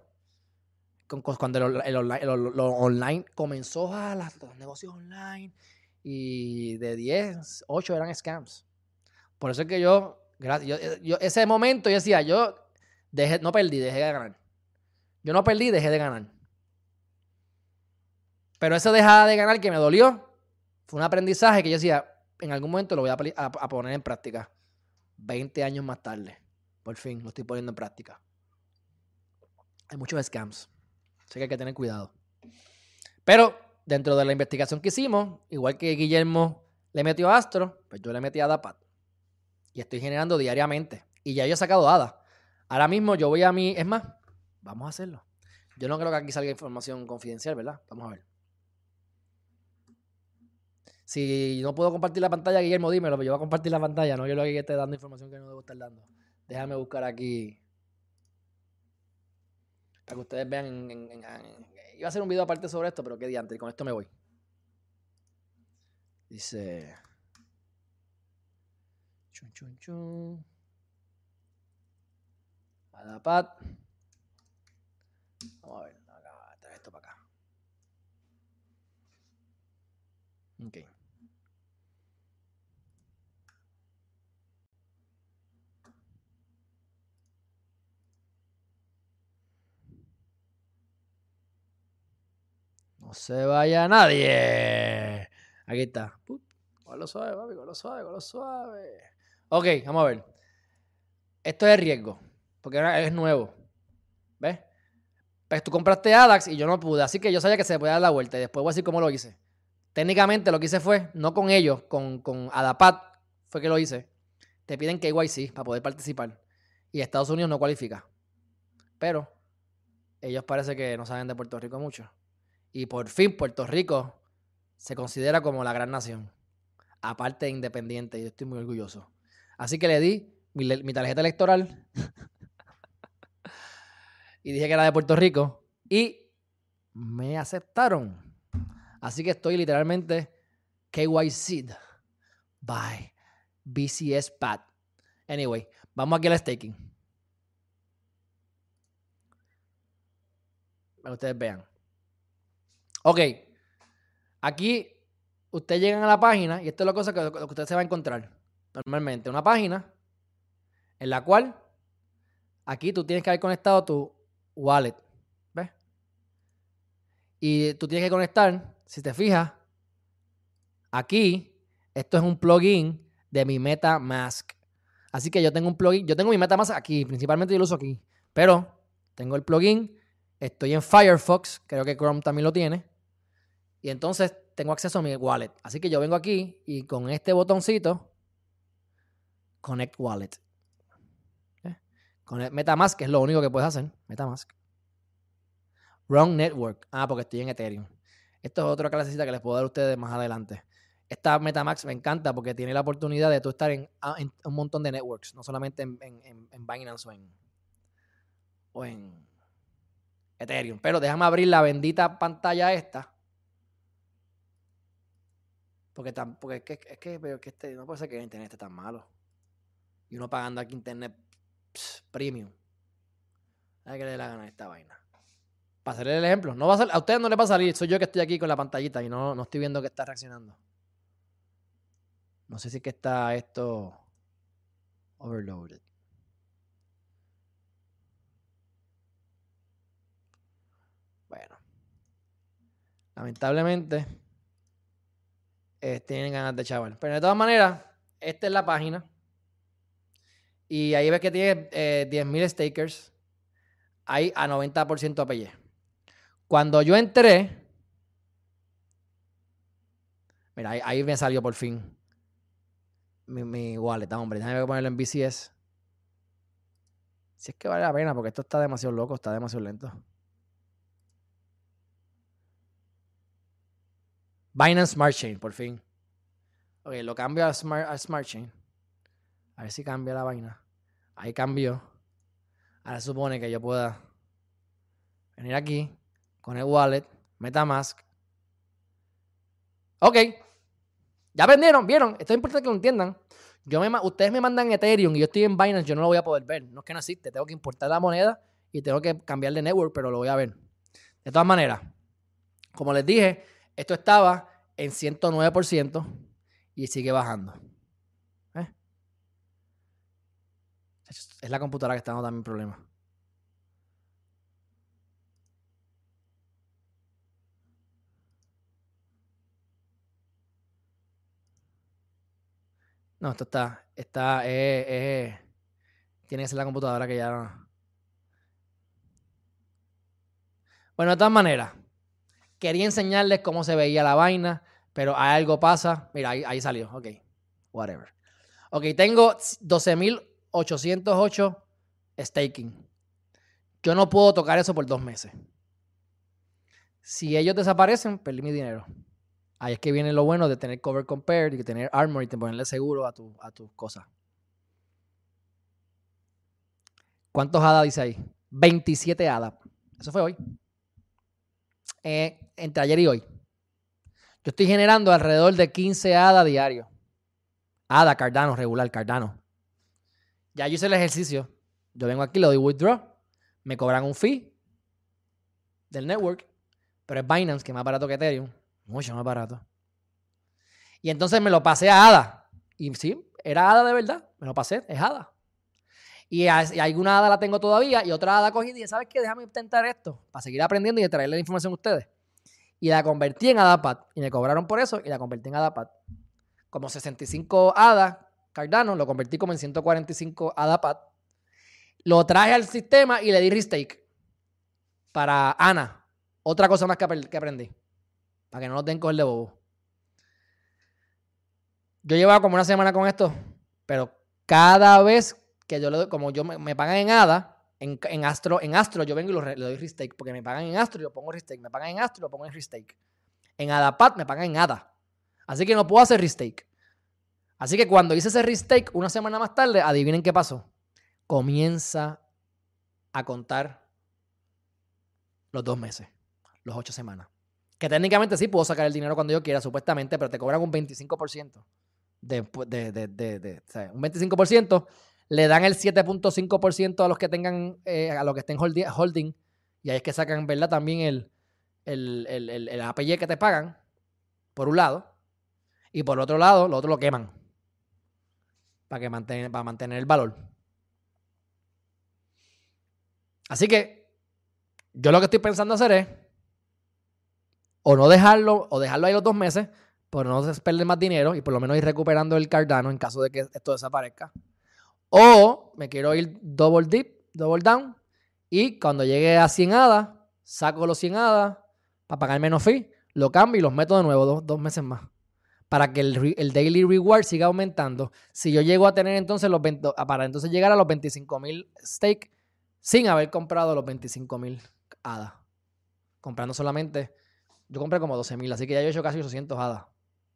Cuando el, online, comenzó a los negocios online y de 10, 8 eran scams. Por eso es que yo, yo, ese momento yo decía, yo no perdí, dejé de ganar. Yo no perdí, dejé de ganar. Pero esa dejada de ganar que me dolió fue un aprendizaje que yo decía, en algún momento lo voy a, poner en práctica. 20 años más tarde. Por fin lo estoy poniendo en práctica. Hay muchos scams. Así que hay que tener cuidado. Pero dentro de la investigación que hicimos, igual que Guillermo le metió a Astro, pues yo le metí a DAPAT. Y estoy generando diariamente. Y ya yo he sacado ADA. Ahora mismo yo voy a mi. Es más, vamos a hacerlo. Yo no creo que aquí salga información confidencial, ¿verdad? Vamos a ver. Si no puedo compartir la pantalla, Guillermo, dímelo, pero yo voy a compartir la pantalla, no yo lo que esté dando información que no debo estar dando. Déjame buscar aquí. Para que ustedes vean. iba a hacer un video aparte sobre esto, pero qué diante, con esto me voy. Dice. Chun, chun, chun. Adapat. Vamos a ver. Acá, trae esto para acá. Ok. No se vaya nadie. Aquí está. Con lo suave, papi, con lo suave, con lo suave. Ok, vamos a ver. Esto es riesgo, porque es nuevo. ¿Ves? Pues tú compraste ADAX y yo no pude, así que yo sabía que se podía dar la vuelta y después voy a decir cómo lo hice. Técnicamente lo que hice fue, no con ellos, con, con Adapat, fue que lo hice. Te piden KYC para poder participar. Y Estados Unidos no cualifica. Pero ellos parece que no saben de Puerto Rico mucho. Y por fin Puerto Rico se considera como la gran nación. Aparte de independiente. Yo estoy muy orgulloso. Así que le di mi, tarjeta electoral. y dije que era de Puerto Rico. Y me aceptaron. Así que estoy literalmente KYC by BCS Pat. Anyway, vamos aquí al staking. Para que ustedes vean. Ok. Aquí ustedes llegan a la página y esto es la cosa que, que usted se va a encontrar normalmente. Una página en la cual aquí tú tienes que haber conectado tu wallet. ¿Ves? Y tú tienes que conectar, si te fijas, aquí, esto es un plugin de mi MetaMask. Así que yo tengo un plugin, yo tengo mi MetaMask aquí, principalmente yo lo uso aquí, pero tengo el plugin, estoy en Firefox, creo que Chrome también lo tiene. Y entonces tengo acceso a mi wallet. Así que yo vengo aquí y con este botoncito, Connect Wallet. ¿Eh? Con Metamask, es lo único que puedes hacer. Metamask. Wrong Network. Ah, porque estoy en Ethereum. Esto es otra clasecita que les puedo dar a ustedes más adelante. Esta Metamask me encanta porque tiene la oportunidad de tú estar en, ah, un montón de networks, no solamente en, Binance o en Ethereum. Pero déjame abrir la bendita pantalla esta Porque, tampoco es que, es que, pero que este, no puede ser que el internet esté tan malo. Y uno pagando aquí internet premium. A ver qué le dé la gana a esta vaina. Para hacerle el ejemplo. No va a, a ustedes no le va a salir. Soy yo que estoy aquí con la pantallita y no, no estoy viendo que está reaccionando. No sé si es que está esto overloaded. Bueno. Lamentablemente, eh, tienen ganas de chaval. Pero de todas maneras, esta es la página. Y ahí ves que tiene eh, 10.000 stakers. Hay a 90% APY. Cuando yo entré, mira, ahí, me salió por fin mi, mi wallet, hombre. Déjame ponerlo en BCS. Si es que vale la pena, porque esto está demasiado loco, está demasiado lento. Binance Smart Chain, por fin. Ok, lo cambio a Smart, Smart Chain. A ver si cambia la vaina. Ahí cambió. Ahora supone que yo pueda venir aquí con el wallet, MetaMask. Ok. Ya aprendieron, vieron. Esto es importante que lo entiendan. Yo me, ustedes me mandan Ethereum y yo estoy en Binance, yo no lo voy a poder ver. No es que no existe. Tengo que importar la moneda y tengo que cambiar de network, pero lo voy a ver. De todas maneras, como les dije, esto estaba en 109% y sigue bajando. ¿Eh? Es la computadora que está dando también problemas. No, esto está, está, eh, eh, tiene que ser la computadora que ya no. Bueno, de todas maneras, Quería enseñarles cómo se veía la vaina, pero algo pasa. Mira, ahí, salió. Ok, whatever. Ok, tengo 12.808 staking. Yo no puedo tocar eso por dos meses. Si ellos desaparecen, perdí mi dinero. Ahí es que viene lo bueno de tener cover compared y de tener armor y de ponerle seguro a, tu, a tus cosas. ¿Cuántos ADA dice ahí? 27 ADA. Eso fue hoy. Eh, entre ayer y hoy. Yo estoy generando alrededor de 15 ADA diario. ADA, Cardano, regular, Cardano. Ya yo hice el ejercicio. Yo vengo aquí, le doy withdraw. Me cobran un fee del network. Pero es Binance, que es más barato que Ethereum. Mucho más barato. Y entonces me lo pasé a ADA. Y sí, era ADA de verdad. Me lo pasé, es ADA. Y, alguna hada la tengo todavía y otra hada cogí y dije, ¿sabes qué? Déjame intentar esto para seguir aprendiendo y traerle la información a ustedes. Y la convertí en ADAPAD. Y me cobraron por eso y la convertí en ADAPAD. Como 65 hadas Cardano, lo convertí como en 145 ADAPAD. Lo traje al sistema y le di restake para Ana. Otra cosa más que, aprendí. Para que no lo tengan coger de bobo. Yo llevaba como una semana con esto, pero cada vez que yo le doy, como yo me, pagan en ADA, en, Astro, en Astro yo vengo y le doy restake, porque me pagan en Astro y lo pongo restake, me pagan en Astro y lo pongo en restake. En ADAPAD me pagan en ADA. Así que no puedo hacer restake. Así que cuando hice ese restake una semana más tarde, adivinen qué pasó. Comienza a contar los dos meses, los ocho semanas. Que técnicamente sí puedo sacar el dinero cuando yo quiera, supuestamente, pero te cobran un 25%. De, de, de, de, un 25% le dan el 7.5% a los que tengan, eh, a los que estén holding, y ahí es que sacan, ¿verdad? También el, el, el, APY que te pagan, por un lado, y por otro lado, lo otro lo queman, para, que mantener, para mantener el valor. Así que, yo lo que estoy pensando hacer es, o no dejarlo, o dejarlo ahí los dos meses, por no perder más dinero y por lo menos ir recuperando el Cardano en caso de que esto desaparezca. O me quiero ir double dip, double down. Y cuando llegue a 100 hadas, saco los 100 hadas para pagar menos fee, lo cambio y los meto de nuevo dos, meses más. Para que el, daily reward siga aumentando. Si yo llego a tener entonces los 20, para entonces llegar a los 25 mil stake sin haber comprado los 25 mil hadas. Comprando solamente, yo compré como 12 mil, así que ya yo he hecho casi 800 hadas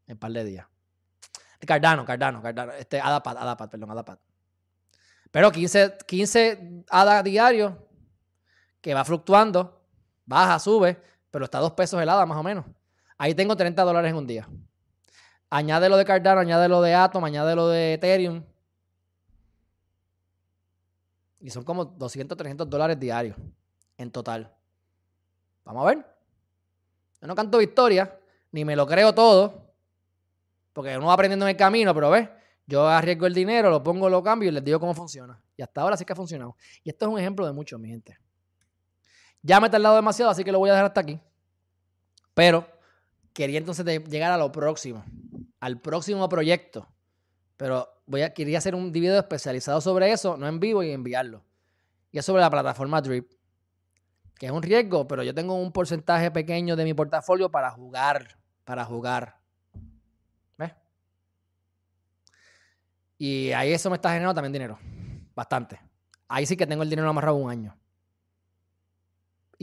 en un par de días. Cardano, Cardano, Cardano, este, Adapad, Adapad, perdón, Adapad. Pero 15, 15 ADA diario que va fluctuando, baja, sube, pero está a 2 pesos el ADA más o menos. Ahí tengo 30 dólares en un día. Añade lo de Cardano, añade lo de Atom, añade lo de Ethereum. Y son como 200, 300 dólares diarios en total. Vamos a ver. Yo no canto victoria, ni me lo creo todo, porque uno va aprendiendo en el camino, pero ves, yo arriesgo el dinero, lo pongo, lo cambio y les digo cómo funciona. Y hasta ahora sí que ha funcionado. Y esto es un ejemplo de muchos, mi gente. Ya me he tardado demasiado, así que lo voy a dejar hasta aquí. Pero quería entonces llegar a lo próximo, al próximo proyecto. Pero voy a, quería hacer un video especializado sobre eso, no en vivo y enviarlo. Y es sobre la plataforma Drip, que es un riesgo, pero yo tengo un porcentaje pequeño de mi portafolio para jugar, para jugar. ¿Ves? Y ahí eso me está generando también dinero, bastante. Ahí sí que tengo el dinero amarrado un año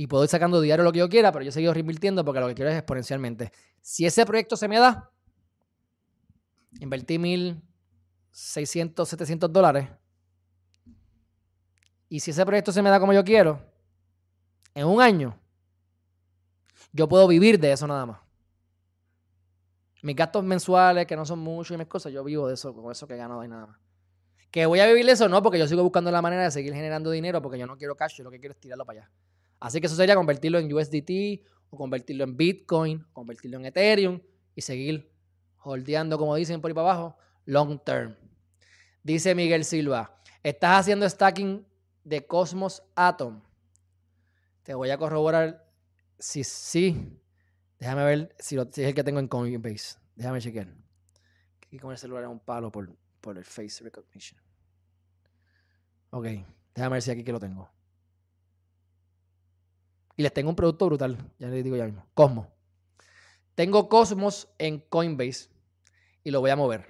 y puedo ir sacando diario lo que yo quiera, pero yo seguido reinvirtiendo porque lo que quiero es exponencialmente. Si ese proyecto se me da, invertí mil 600, 700 dólares. Y si ese proyecto se me da como yo quiero, en un año, yo puedo vivir de eso nada más. Mis gastos mensuales, que no son muchos y mis cosas, yo vivo de eso, con eso que gano y nada más. Que voy a vivir de eso, no, porque yo sigo buscando la manera de seguir generando dinero, porque yo no quiero cash, yo lo que quiero es tirarlo para allá. Así que eso sería convertirlo en USDT o convertirlo en Bitcoin, convertirlo en Ethereum y seguir holdeando, como dicen por ahí para abajo, long term. Dice Miguel Silva, ¿estás haciendo stacking de Cosmos Atom? Te voy a corroborar si sí. Déjame ver si, es el que tengo en Coinbase. Déjame chequear. Aquí con el celular es un palo por, por el face recognition. Ok, déjame ver si aquí que lo tengo. Y les tengo un producto brutal. Ya les digo ya mismo. Cosmos. Tengo Cosmos en Coinbase y lo voy a mover.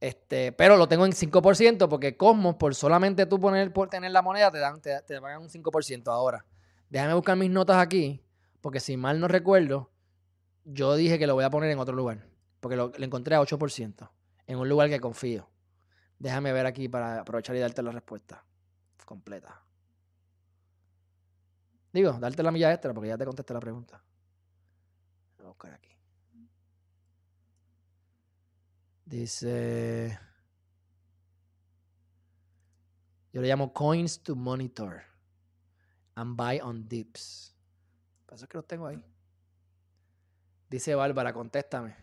Este, pero lo tengo en 5% porque Cosmos, por solamente tú poner, por tener la moneda, te dan, te, te pagan un 5% ahora. Déjame buscar mis notas aquí, porque si mal no recuerdo, yo dije que lo voy a poner en otro lugar. Porque lo, encontré a 8%, en un lugar que confío. Déjame ver aquí para aprovechar y darte la respuesta completa. Digo, darte la milla extra porque ya te contesté la pregunta. Voy a buscar aquí. Dice. Yo le llamo coins to monitor and buy on dips. Por eso es que los tengo ahí. Dice Bárbara, contéstame.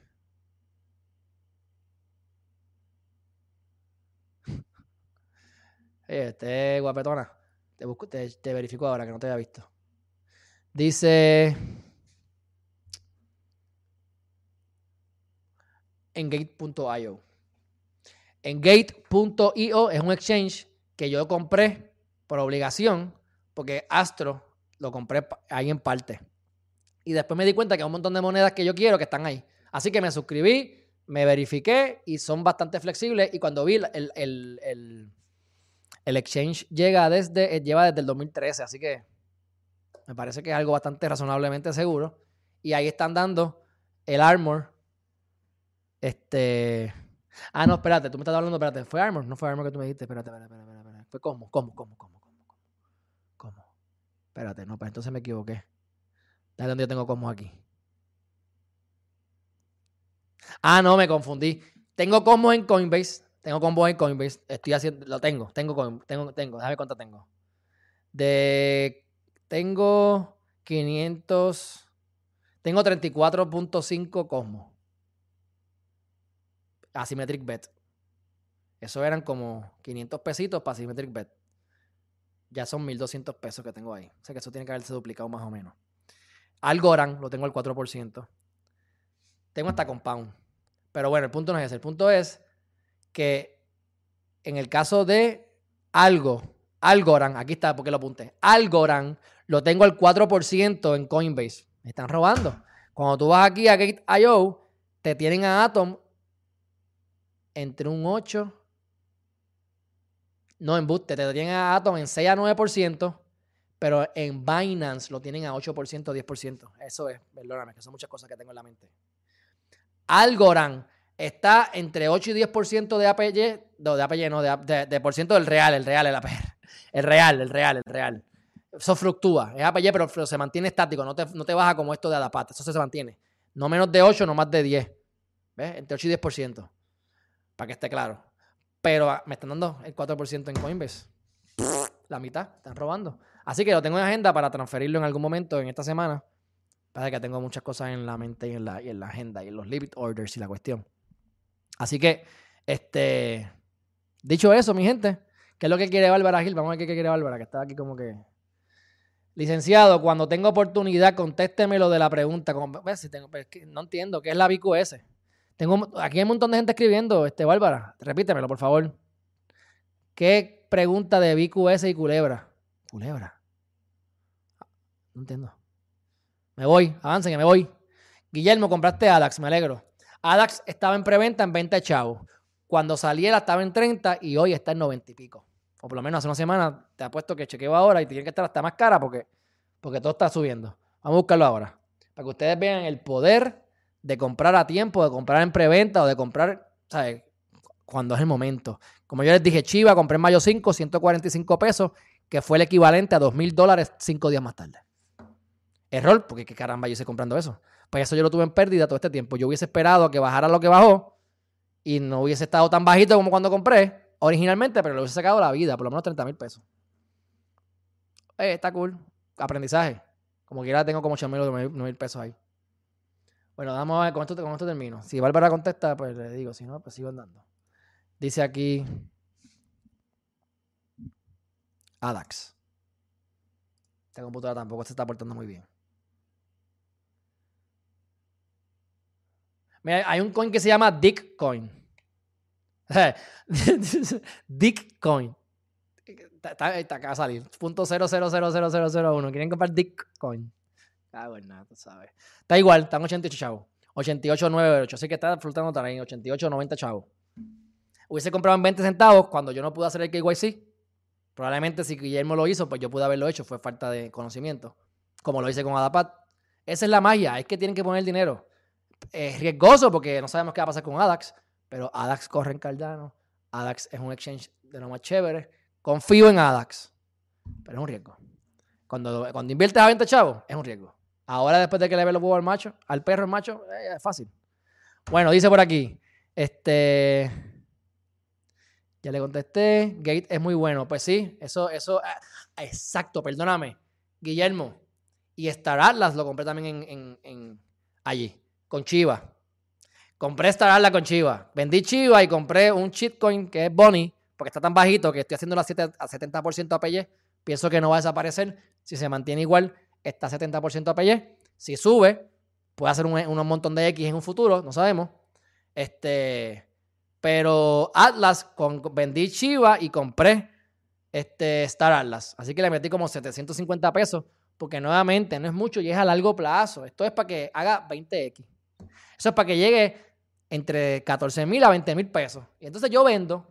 este guapetona. Te, te verifico ahora que no te había visto. Dice Engate.io. Engate.io es un exchange que yo compré por obligación porque Astro lo compré ahí en parte. Y después me di cuenta que hay un montón de monedas que yo quiero que están ahí. Así que me suscribí, me verifiqué y son bastante flexibles. Y cuando vi el, el, el exchange llega desde, lleva desde el 2013, así que me parece que es algo bastante razonablemente seguro. Y ahí están dando el Armor. Este. Ah, no, espérate, tú me estás hablando, espérate. ¿Fue Armor? No fue Armor que tú me dijiste. Espérate, espérate, espérate. espérate. Fue cómo, cómo, cómo, cómo. Espérate, no, pues entonces me equivoqué. Dale donde yo tengo Cosmos aquí. Ah, no, me confundí. Tengo Cosmos en Coinbase. Tengo Cosmos en Coinbase. Estoy haciendo, lo tengo, tengo, tengo, tengo. Déjame cuánto tengo. Tengo 500. Tengo 34.5 Cosmos. Asymmetric Bet. Eso eran como 500 pesitos para Asymmetric Bet. Ya son 1200 pesos que tengo ahí. O sea que eso tiene que haberse duplicado más o menos. Algorand lo tengo al 4%. Tengo hasta Compound. Pero bueno, el punto no es ese. El punto es que en el caso de algo, Algorand, aquí está porque lo apunté. Algorand lo tengo al 4% en Coinbase. Me están robando. Cuando tú vas aquí a Gate.io, te tienen a Atom entre un 8. No, en Boost, te tienen a Atom en 6 a 9%, pero en Binance lo tienen a 8%, 10%. Eso es, perdóname, que son muchas cosas que tengo en la mente. Algorand está entre 8 y 10% de APY, no, de APY no, de, de, por ciento del real, el real, el APR. El real, el real, el real. Eso fluctúa. Es APY, pero, se mantiene estático. No te, no te baja como esto de Adapat. Eso se mantiene. No menos de 8, no más de 10. ¿Ves? Entre 8 y 10%. Para que esté claro. Pero ah, me están dando el 4% en Coinbase. La mitad, están robando. Así que lo tengo en agenda para transferirlo en algún momento en esta semana. Para que tengo muchas cosas en la mente y en la, agenda y en los limit orders y la cuestión. Así que, este, dicho eso, mi gente, ¿qué es lo que quiere Bárbara Gil? Vamos a ver qué quiere Bárbara, que está aquí como que Licenciado, cuando tenga oportunidad, contésteme lo de la pregunta. Tengo, pues, no entiendo, ¿qué es la BQS? Tengo, aquí hay un montón de gente escribiendo, este, Bárbara, repítemelo, por favor. ¿Qué pregunta de BQS y Culebra? Culebra. No entiendo. Me voy, avancen que me voy. Guillermo, compraste ADAX, me alegro. ADAX estaba en preventa en 20 chavos. Cuando saliera estaba en 30 y hoy está en 90 y pico o por lo menos hace una semana, te apuesto que chequeo ahora y tiene que estar hasta más cara porque, porque todo está subiendo. Vamos a buscarlo ahora. Para que ustedes vean el poder de comprar a tiempo, de comprar en preventa o de comprar, ¿sabes? Cuando es el momento. Como yo les dije, Chiva, compré en mayo 5, 145 pesos, que fue el equivalente a 2 mil dólares cinco días más tarde. Error, porque qué caramba yo hice comprando eso. Pues eso yo lo tuve en pérdida todo este tiempo. Yo hubiese esperado a que bajara lo que bajó y no hubiese estado tan bajito como cuando compré originalmente, pero le hubiese sacado la vida, por lo menos 30 mil pesos. Eh, está cool. Aprendizaje. Como quiera, tengo como 8 mil pesos ahí. Bueno, vamos a ver con esto, con esto termino. Si Bárbara contesta, pues le digo. Si no, pues sigo andando. Dice aquí. ADAX. Esta computadora tampoco se está portando muy bien. Mira, hay un coin que se llama Dickcoin. Dickcoin. Está, está, acá a salir. Punto ¿Quieren comprar Dickcoin? Ah, bueno, tú sabes. Está igual, están 88 chavos. 88.98. Así que está flotando también. 88.90 chavos. Hubiese comprado en 20 centavos cuando yo no pude hacer el KYC. Probablemente si Guillermo lo hizo, pues yo pude haberlo hecho. Fue falta de conocimiento. Como lo hice con Adapat. Esa es la magia. Es que tienen que poner dinero. Es riesgoso porque no sabemos qué va a pasar con ADAX. Pero ADAX corre en Cardano. ADAX es un exchange de lo más chévere. Confío en ADAX. Pero es un riesgo. Cuando, cuando inviertes a 20 chavos, es un riesgo. Ahora, después de que le ve los huevos al macho, al perro el macho, eh, es fácil. Bueno, dice por aquí. Este. Ya le contesté. Gate es muy bueno. Pues sí, eso, eso. Ah, exacto, perdóname. Guillermo. Y Star Atlas lo compré también en, en allí, con Chiva. Compré Star con Chiva. Vendí Chiva y compré un shitcoin que es Bonnie, porque está tan bajito que estoy haciendo la 7 a 70% APY. Pienso que no va a desaparecer. Si se mantiene igual, está 70% APY. Si sube, puede hacer un, un, montón de X en un futuro, no sabemos. Este, pero Atlas, vendí Chiva y compré este Star Atlas. Así que le metí como 750 pesos, porque nuevamente no es mucho y es a largo plazo. Esto es para que haga 20X. Eso es para que llegue entre 14 mil a 20 mil pesos. Y entonces yo vendo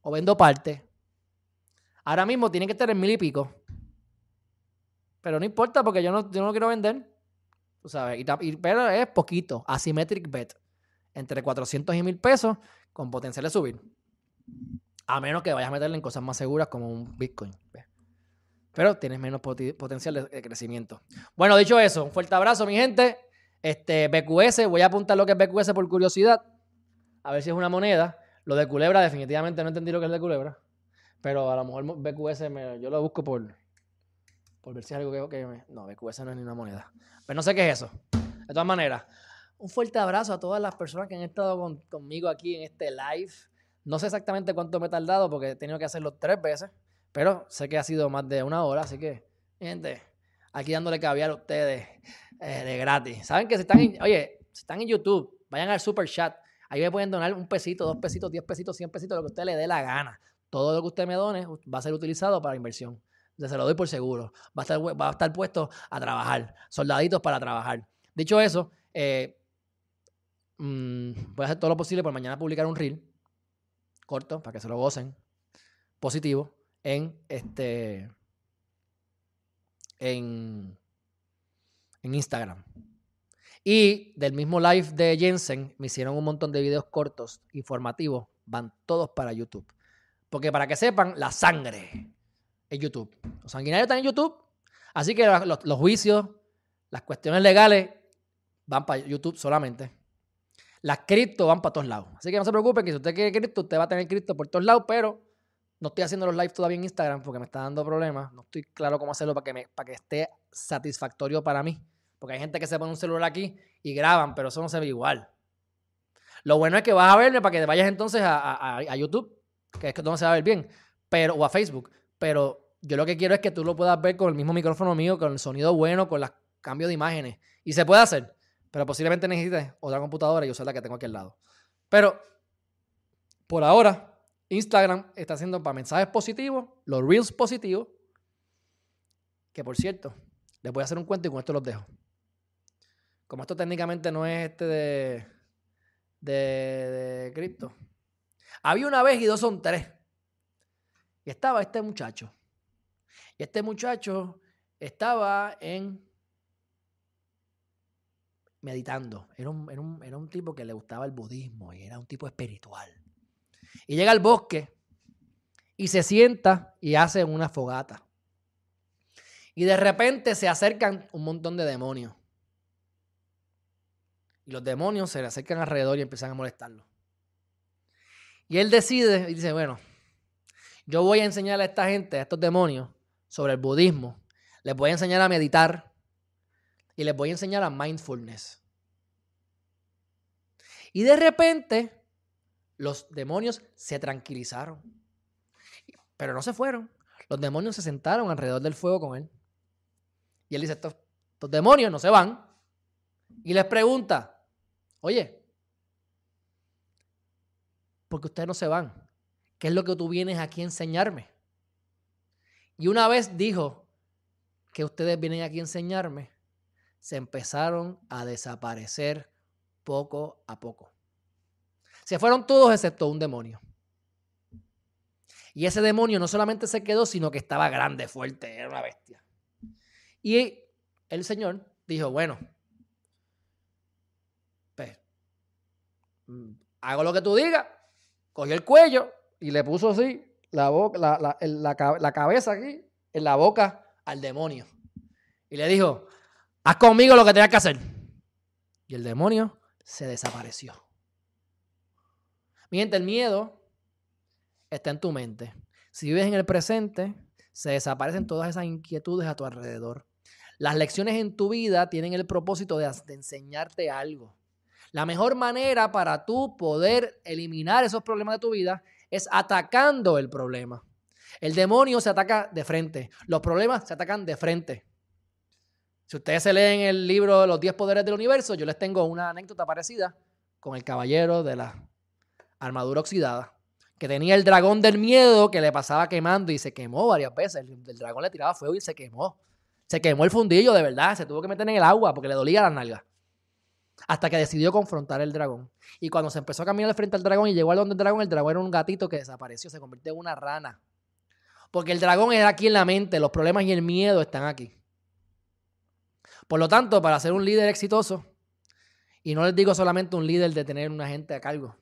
o vendo parte. Ahora mismo tiene que estar en mil y pico. Pero no importa porque yo no, yo no quiero vender. Tú sabes. Y, pero es poquito. Asymmetric bet. Entre 400 y mil pesos con potencial de subir. A menos que vayas a meterle en cosas más seguras como un Bitcoin. Pero tienes menos potencial de crecimiento. Bueno, dicho eso, un fuerte abrazo, mi gente. Este, BQS, voy a apuntar lo que es BQS por curiosidad. A ver si es una moneda. Lo de culebra, definitivamente no entendí lo que es de culebra. Pero a lo mejor BQS yo lo busco por, por ver si es algo que, me, No, BQS no es ni una moneda. Pero no sé qué es eso. De todas maneras, un fuerte abrazo a todas las personas que han estado conmigo aquí en este live. No sé exactamente cuánto me he tardado porque he tenido que hacerlo tres veces. Pero sé que ha sido más de una hora, así que, gente, aquí dándole caviar a ustedes. Eh, de gratis. Saben que si están en, oye, si están en YouTube, vayan al super chat. Ahí me pueden donar un pesito, dos pesitos, diez pesitos, cien pesitos, lo que usted le dé la gana. Todo lo que usted me done va a ser utilizado para inversión. Se lo doy por seguro. Va a estar, va a estar puesto a trabajar. Soldaditos para trabajar. Dicho eso, eh, mm, voy a hacer todo lo posible por mañana publicar un reel corto para que se lo gocen. Positivo. En este. En en Instagram. Y del mismo live de Jensen me hicieron un montón de videos cortos, informativos, van todos para YouTube. Porque para que sepan, la sangre es YouTube. Los sanguinarios están en YouTube. Así que los, juicios, las cuestiones legales van para YouTube solamente. Las cripto van para todos lados. Así que no se preocupe que si usted quiere cripto, usted va a tener cripto por todos lados, pero no estoy haciendo los lives todavía en Instagram porque me está dando problemas. No estoy claro cómo hacerlo para que, para que esté satisfactorio para mí. Porque hay gente que se pone un celular aquí y graban, pero eso no se ve igual. Lo bueno es que vas a verme para que te vayas entonces a, YouTube, que es que no se va a ver bien, pero, o a Facebook. Pero yo lo que quiero es que tú lo puedas ver con el mismo micrófono mío, con el sonido bueno, con los cambios de imágenes. Y se puede hacer. Pero posiblemente necesites otra computadora y usar la que tengo aquí al lado. Pero por ahora, Instagram está haciendo para mensajes positivos, los reels positivos. Que por cierto, les voy a hacer un cuento y con esto los dejo. Como esto técnicamente no es este de, de, de cripto. Había una vez y dos son tres. Y estaba este muchacho. Este muchacho estaba en meditando. Era un, tipo que le gustaba el budismo y era un tipo espiritual. Y llega al bosque y se sienta y hace una fogata. Y de repente se acercan un montón de demonios. Y los demonios se le acercan alrededor y empiezan a molestarlo. Y él decide y dice, bueno, yo voy a enseñar a esta gente, a estos demonios, sobre el budismo. Les voy a enseñar a meditar y les voy a enseñar a mindfulness. Y de repente, los demonios se tranquilizaron. Pero no se fueron. Los demonios se sentaron alrededor del fuego con él. Y él dice, estos, demonios no se van. Y les pregunta, oye, ¿por qué ustedes no se van? ¿Qué es lo que tú vienes aquí a enseñarme? Y una vez dijo que ustedes vienen aquí a enseñarme, se empezaron a desaparecer poco a poco. Se fueron todos excepto un demonio. Y ese demonio no solamente se quedó, sino que estaba grande, fuerte, era una bestia. Y el Señor dijo, bueno, pues, mm, hago lo que tú digas. Cogió el cuello y le puso así la, boca, la, la cabeza aquí en la boca al demonio. Y le dijo, haz conmigo lo que tengas que hacer. Y el demonio se desapareció. Mi gente, el miedo está en tu mente. Si vives en el presente, se desaparecen todas esas inquietudes a tu alrededor. Las lecciones en tu vida tienen el propósito de, de enseñarte algo. La mejor manera para tú poder eliminar esos problemas de tu vida es atacando el problema. El demonio se ataca de frente. Los problemas se atacan de frente. Si ustedes se leen el libro Los 10 Poderes del Universo, yo les tengo una anécdota parecida con el caballero de la armadura oxidada, que tenía el dragón del miedo que le pasaba quemando y se quemó varias veces. El, dragón le tiraba fuego y se quemó. Se quemó el fundillo, de verdad. Se tuvo que meter en el agua porque le dolía las nalgas. Hasta que decidió confrontar el dragón. Y cuando se empezó a caminar frente al dragón y llegó al donde el dragón, el dragón era un gatito que desapareció, se convirtió en una rana. Porque el dragón era aquí en la mente, los problemas y el miedo están aquí. Por lo tanto, para ser un líder exitoso, y no les digo solamente un líder de tener una gente a cargo,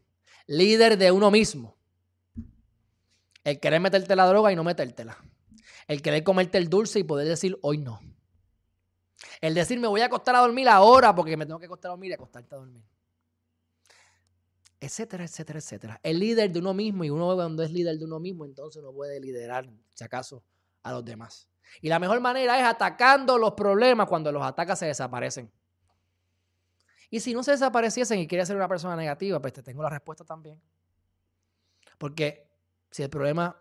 líder de uno mismo. El querer meterte la droga y no metértela. El querer comerte el dulce y poder decir hoy no. El decir me voy a acostar a dormir ahora porque me tengo que acostar a dormir y acostarte a dormir. Etcétera, etcétera, etcétera. El líder de uno mismo y uno cuando es líder de uno mismo entonces no puede liderar, si acaso, a los demás. Y la mejor manera es atacando los problemas cuando los atacas se desaparecen. Y si no se desapareciesen y quieres ser una persona negativa, pues te tengo la respuesta también. Porque si el problema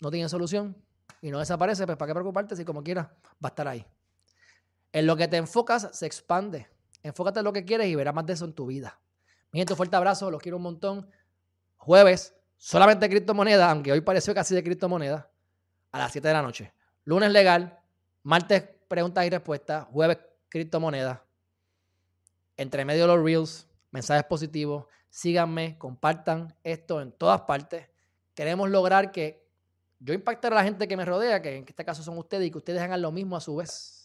no tiene solución y no desaparece, pues ¿para qué preocuparte si como quieras va a estar ahí? En lo que te enfocas se expande. Enfócate en lo que quieres y verás más de eso en tu vida. Mi gente, fuerte abrazo, los quiero un montón. Jueves, solamente criptomonedas, aunque hoy pareció casi de criptomonedas, a las 7 de la noche. Lunes legal, martes preguntas y respuestas, jueves criptomonedas. Entre medio los reels, mensajes positivos. Síganme, compartan esto en todas partes. Queremos lograr que yo impacte a la gente que me rodea, que en este caso son ustedes, y que ustedes hagan lo mismo a su vez.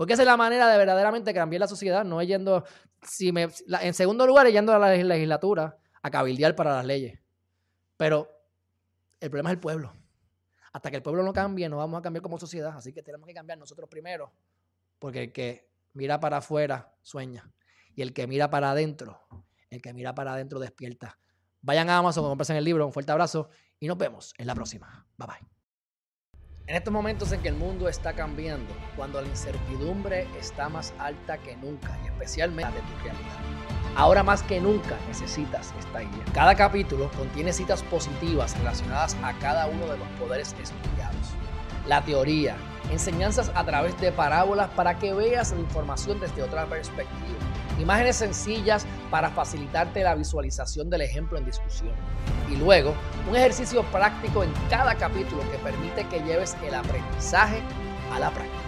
Porque esa es la manera de verdaderamente cambiar la sociedad, no yendo, si me, en segundo lugar, yendo a la legislatura a cabildear para las leyes. Pero el problema es el pueblo. Hasta que el pueblo no cambie, no vamos a cambiar como sociedad. Así que tenemos que cambiar nosotros primero. Porque el que mira para afuera sueña. Y el que mira para adentro El que mira para adentro despierta. Vayan a Amazon, compren el libro. Un fuerte abrazo y nos vemos en la próxima. Bye bye. En estos momentos en que el mundo está cambiando, cuando la incertidumbre está más alta que nunca y especialmente de tu realidad. Ahora más que nunca necesitas esta guía. Cada capítulo contiene citas positivas relacionadas a cada uno de los poderes estudiados. La teoría, enseñanzas a través de parábolas para que veas la información desde otra perspectiva Imágenes sencillas para facilitarte la visualización del ejemplo en discusión. Y luego, un ejercicio práctico en cada capítulo que permite que lleves el aprendizaje a la práctica.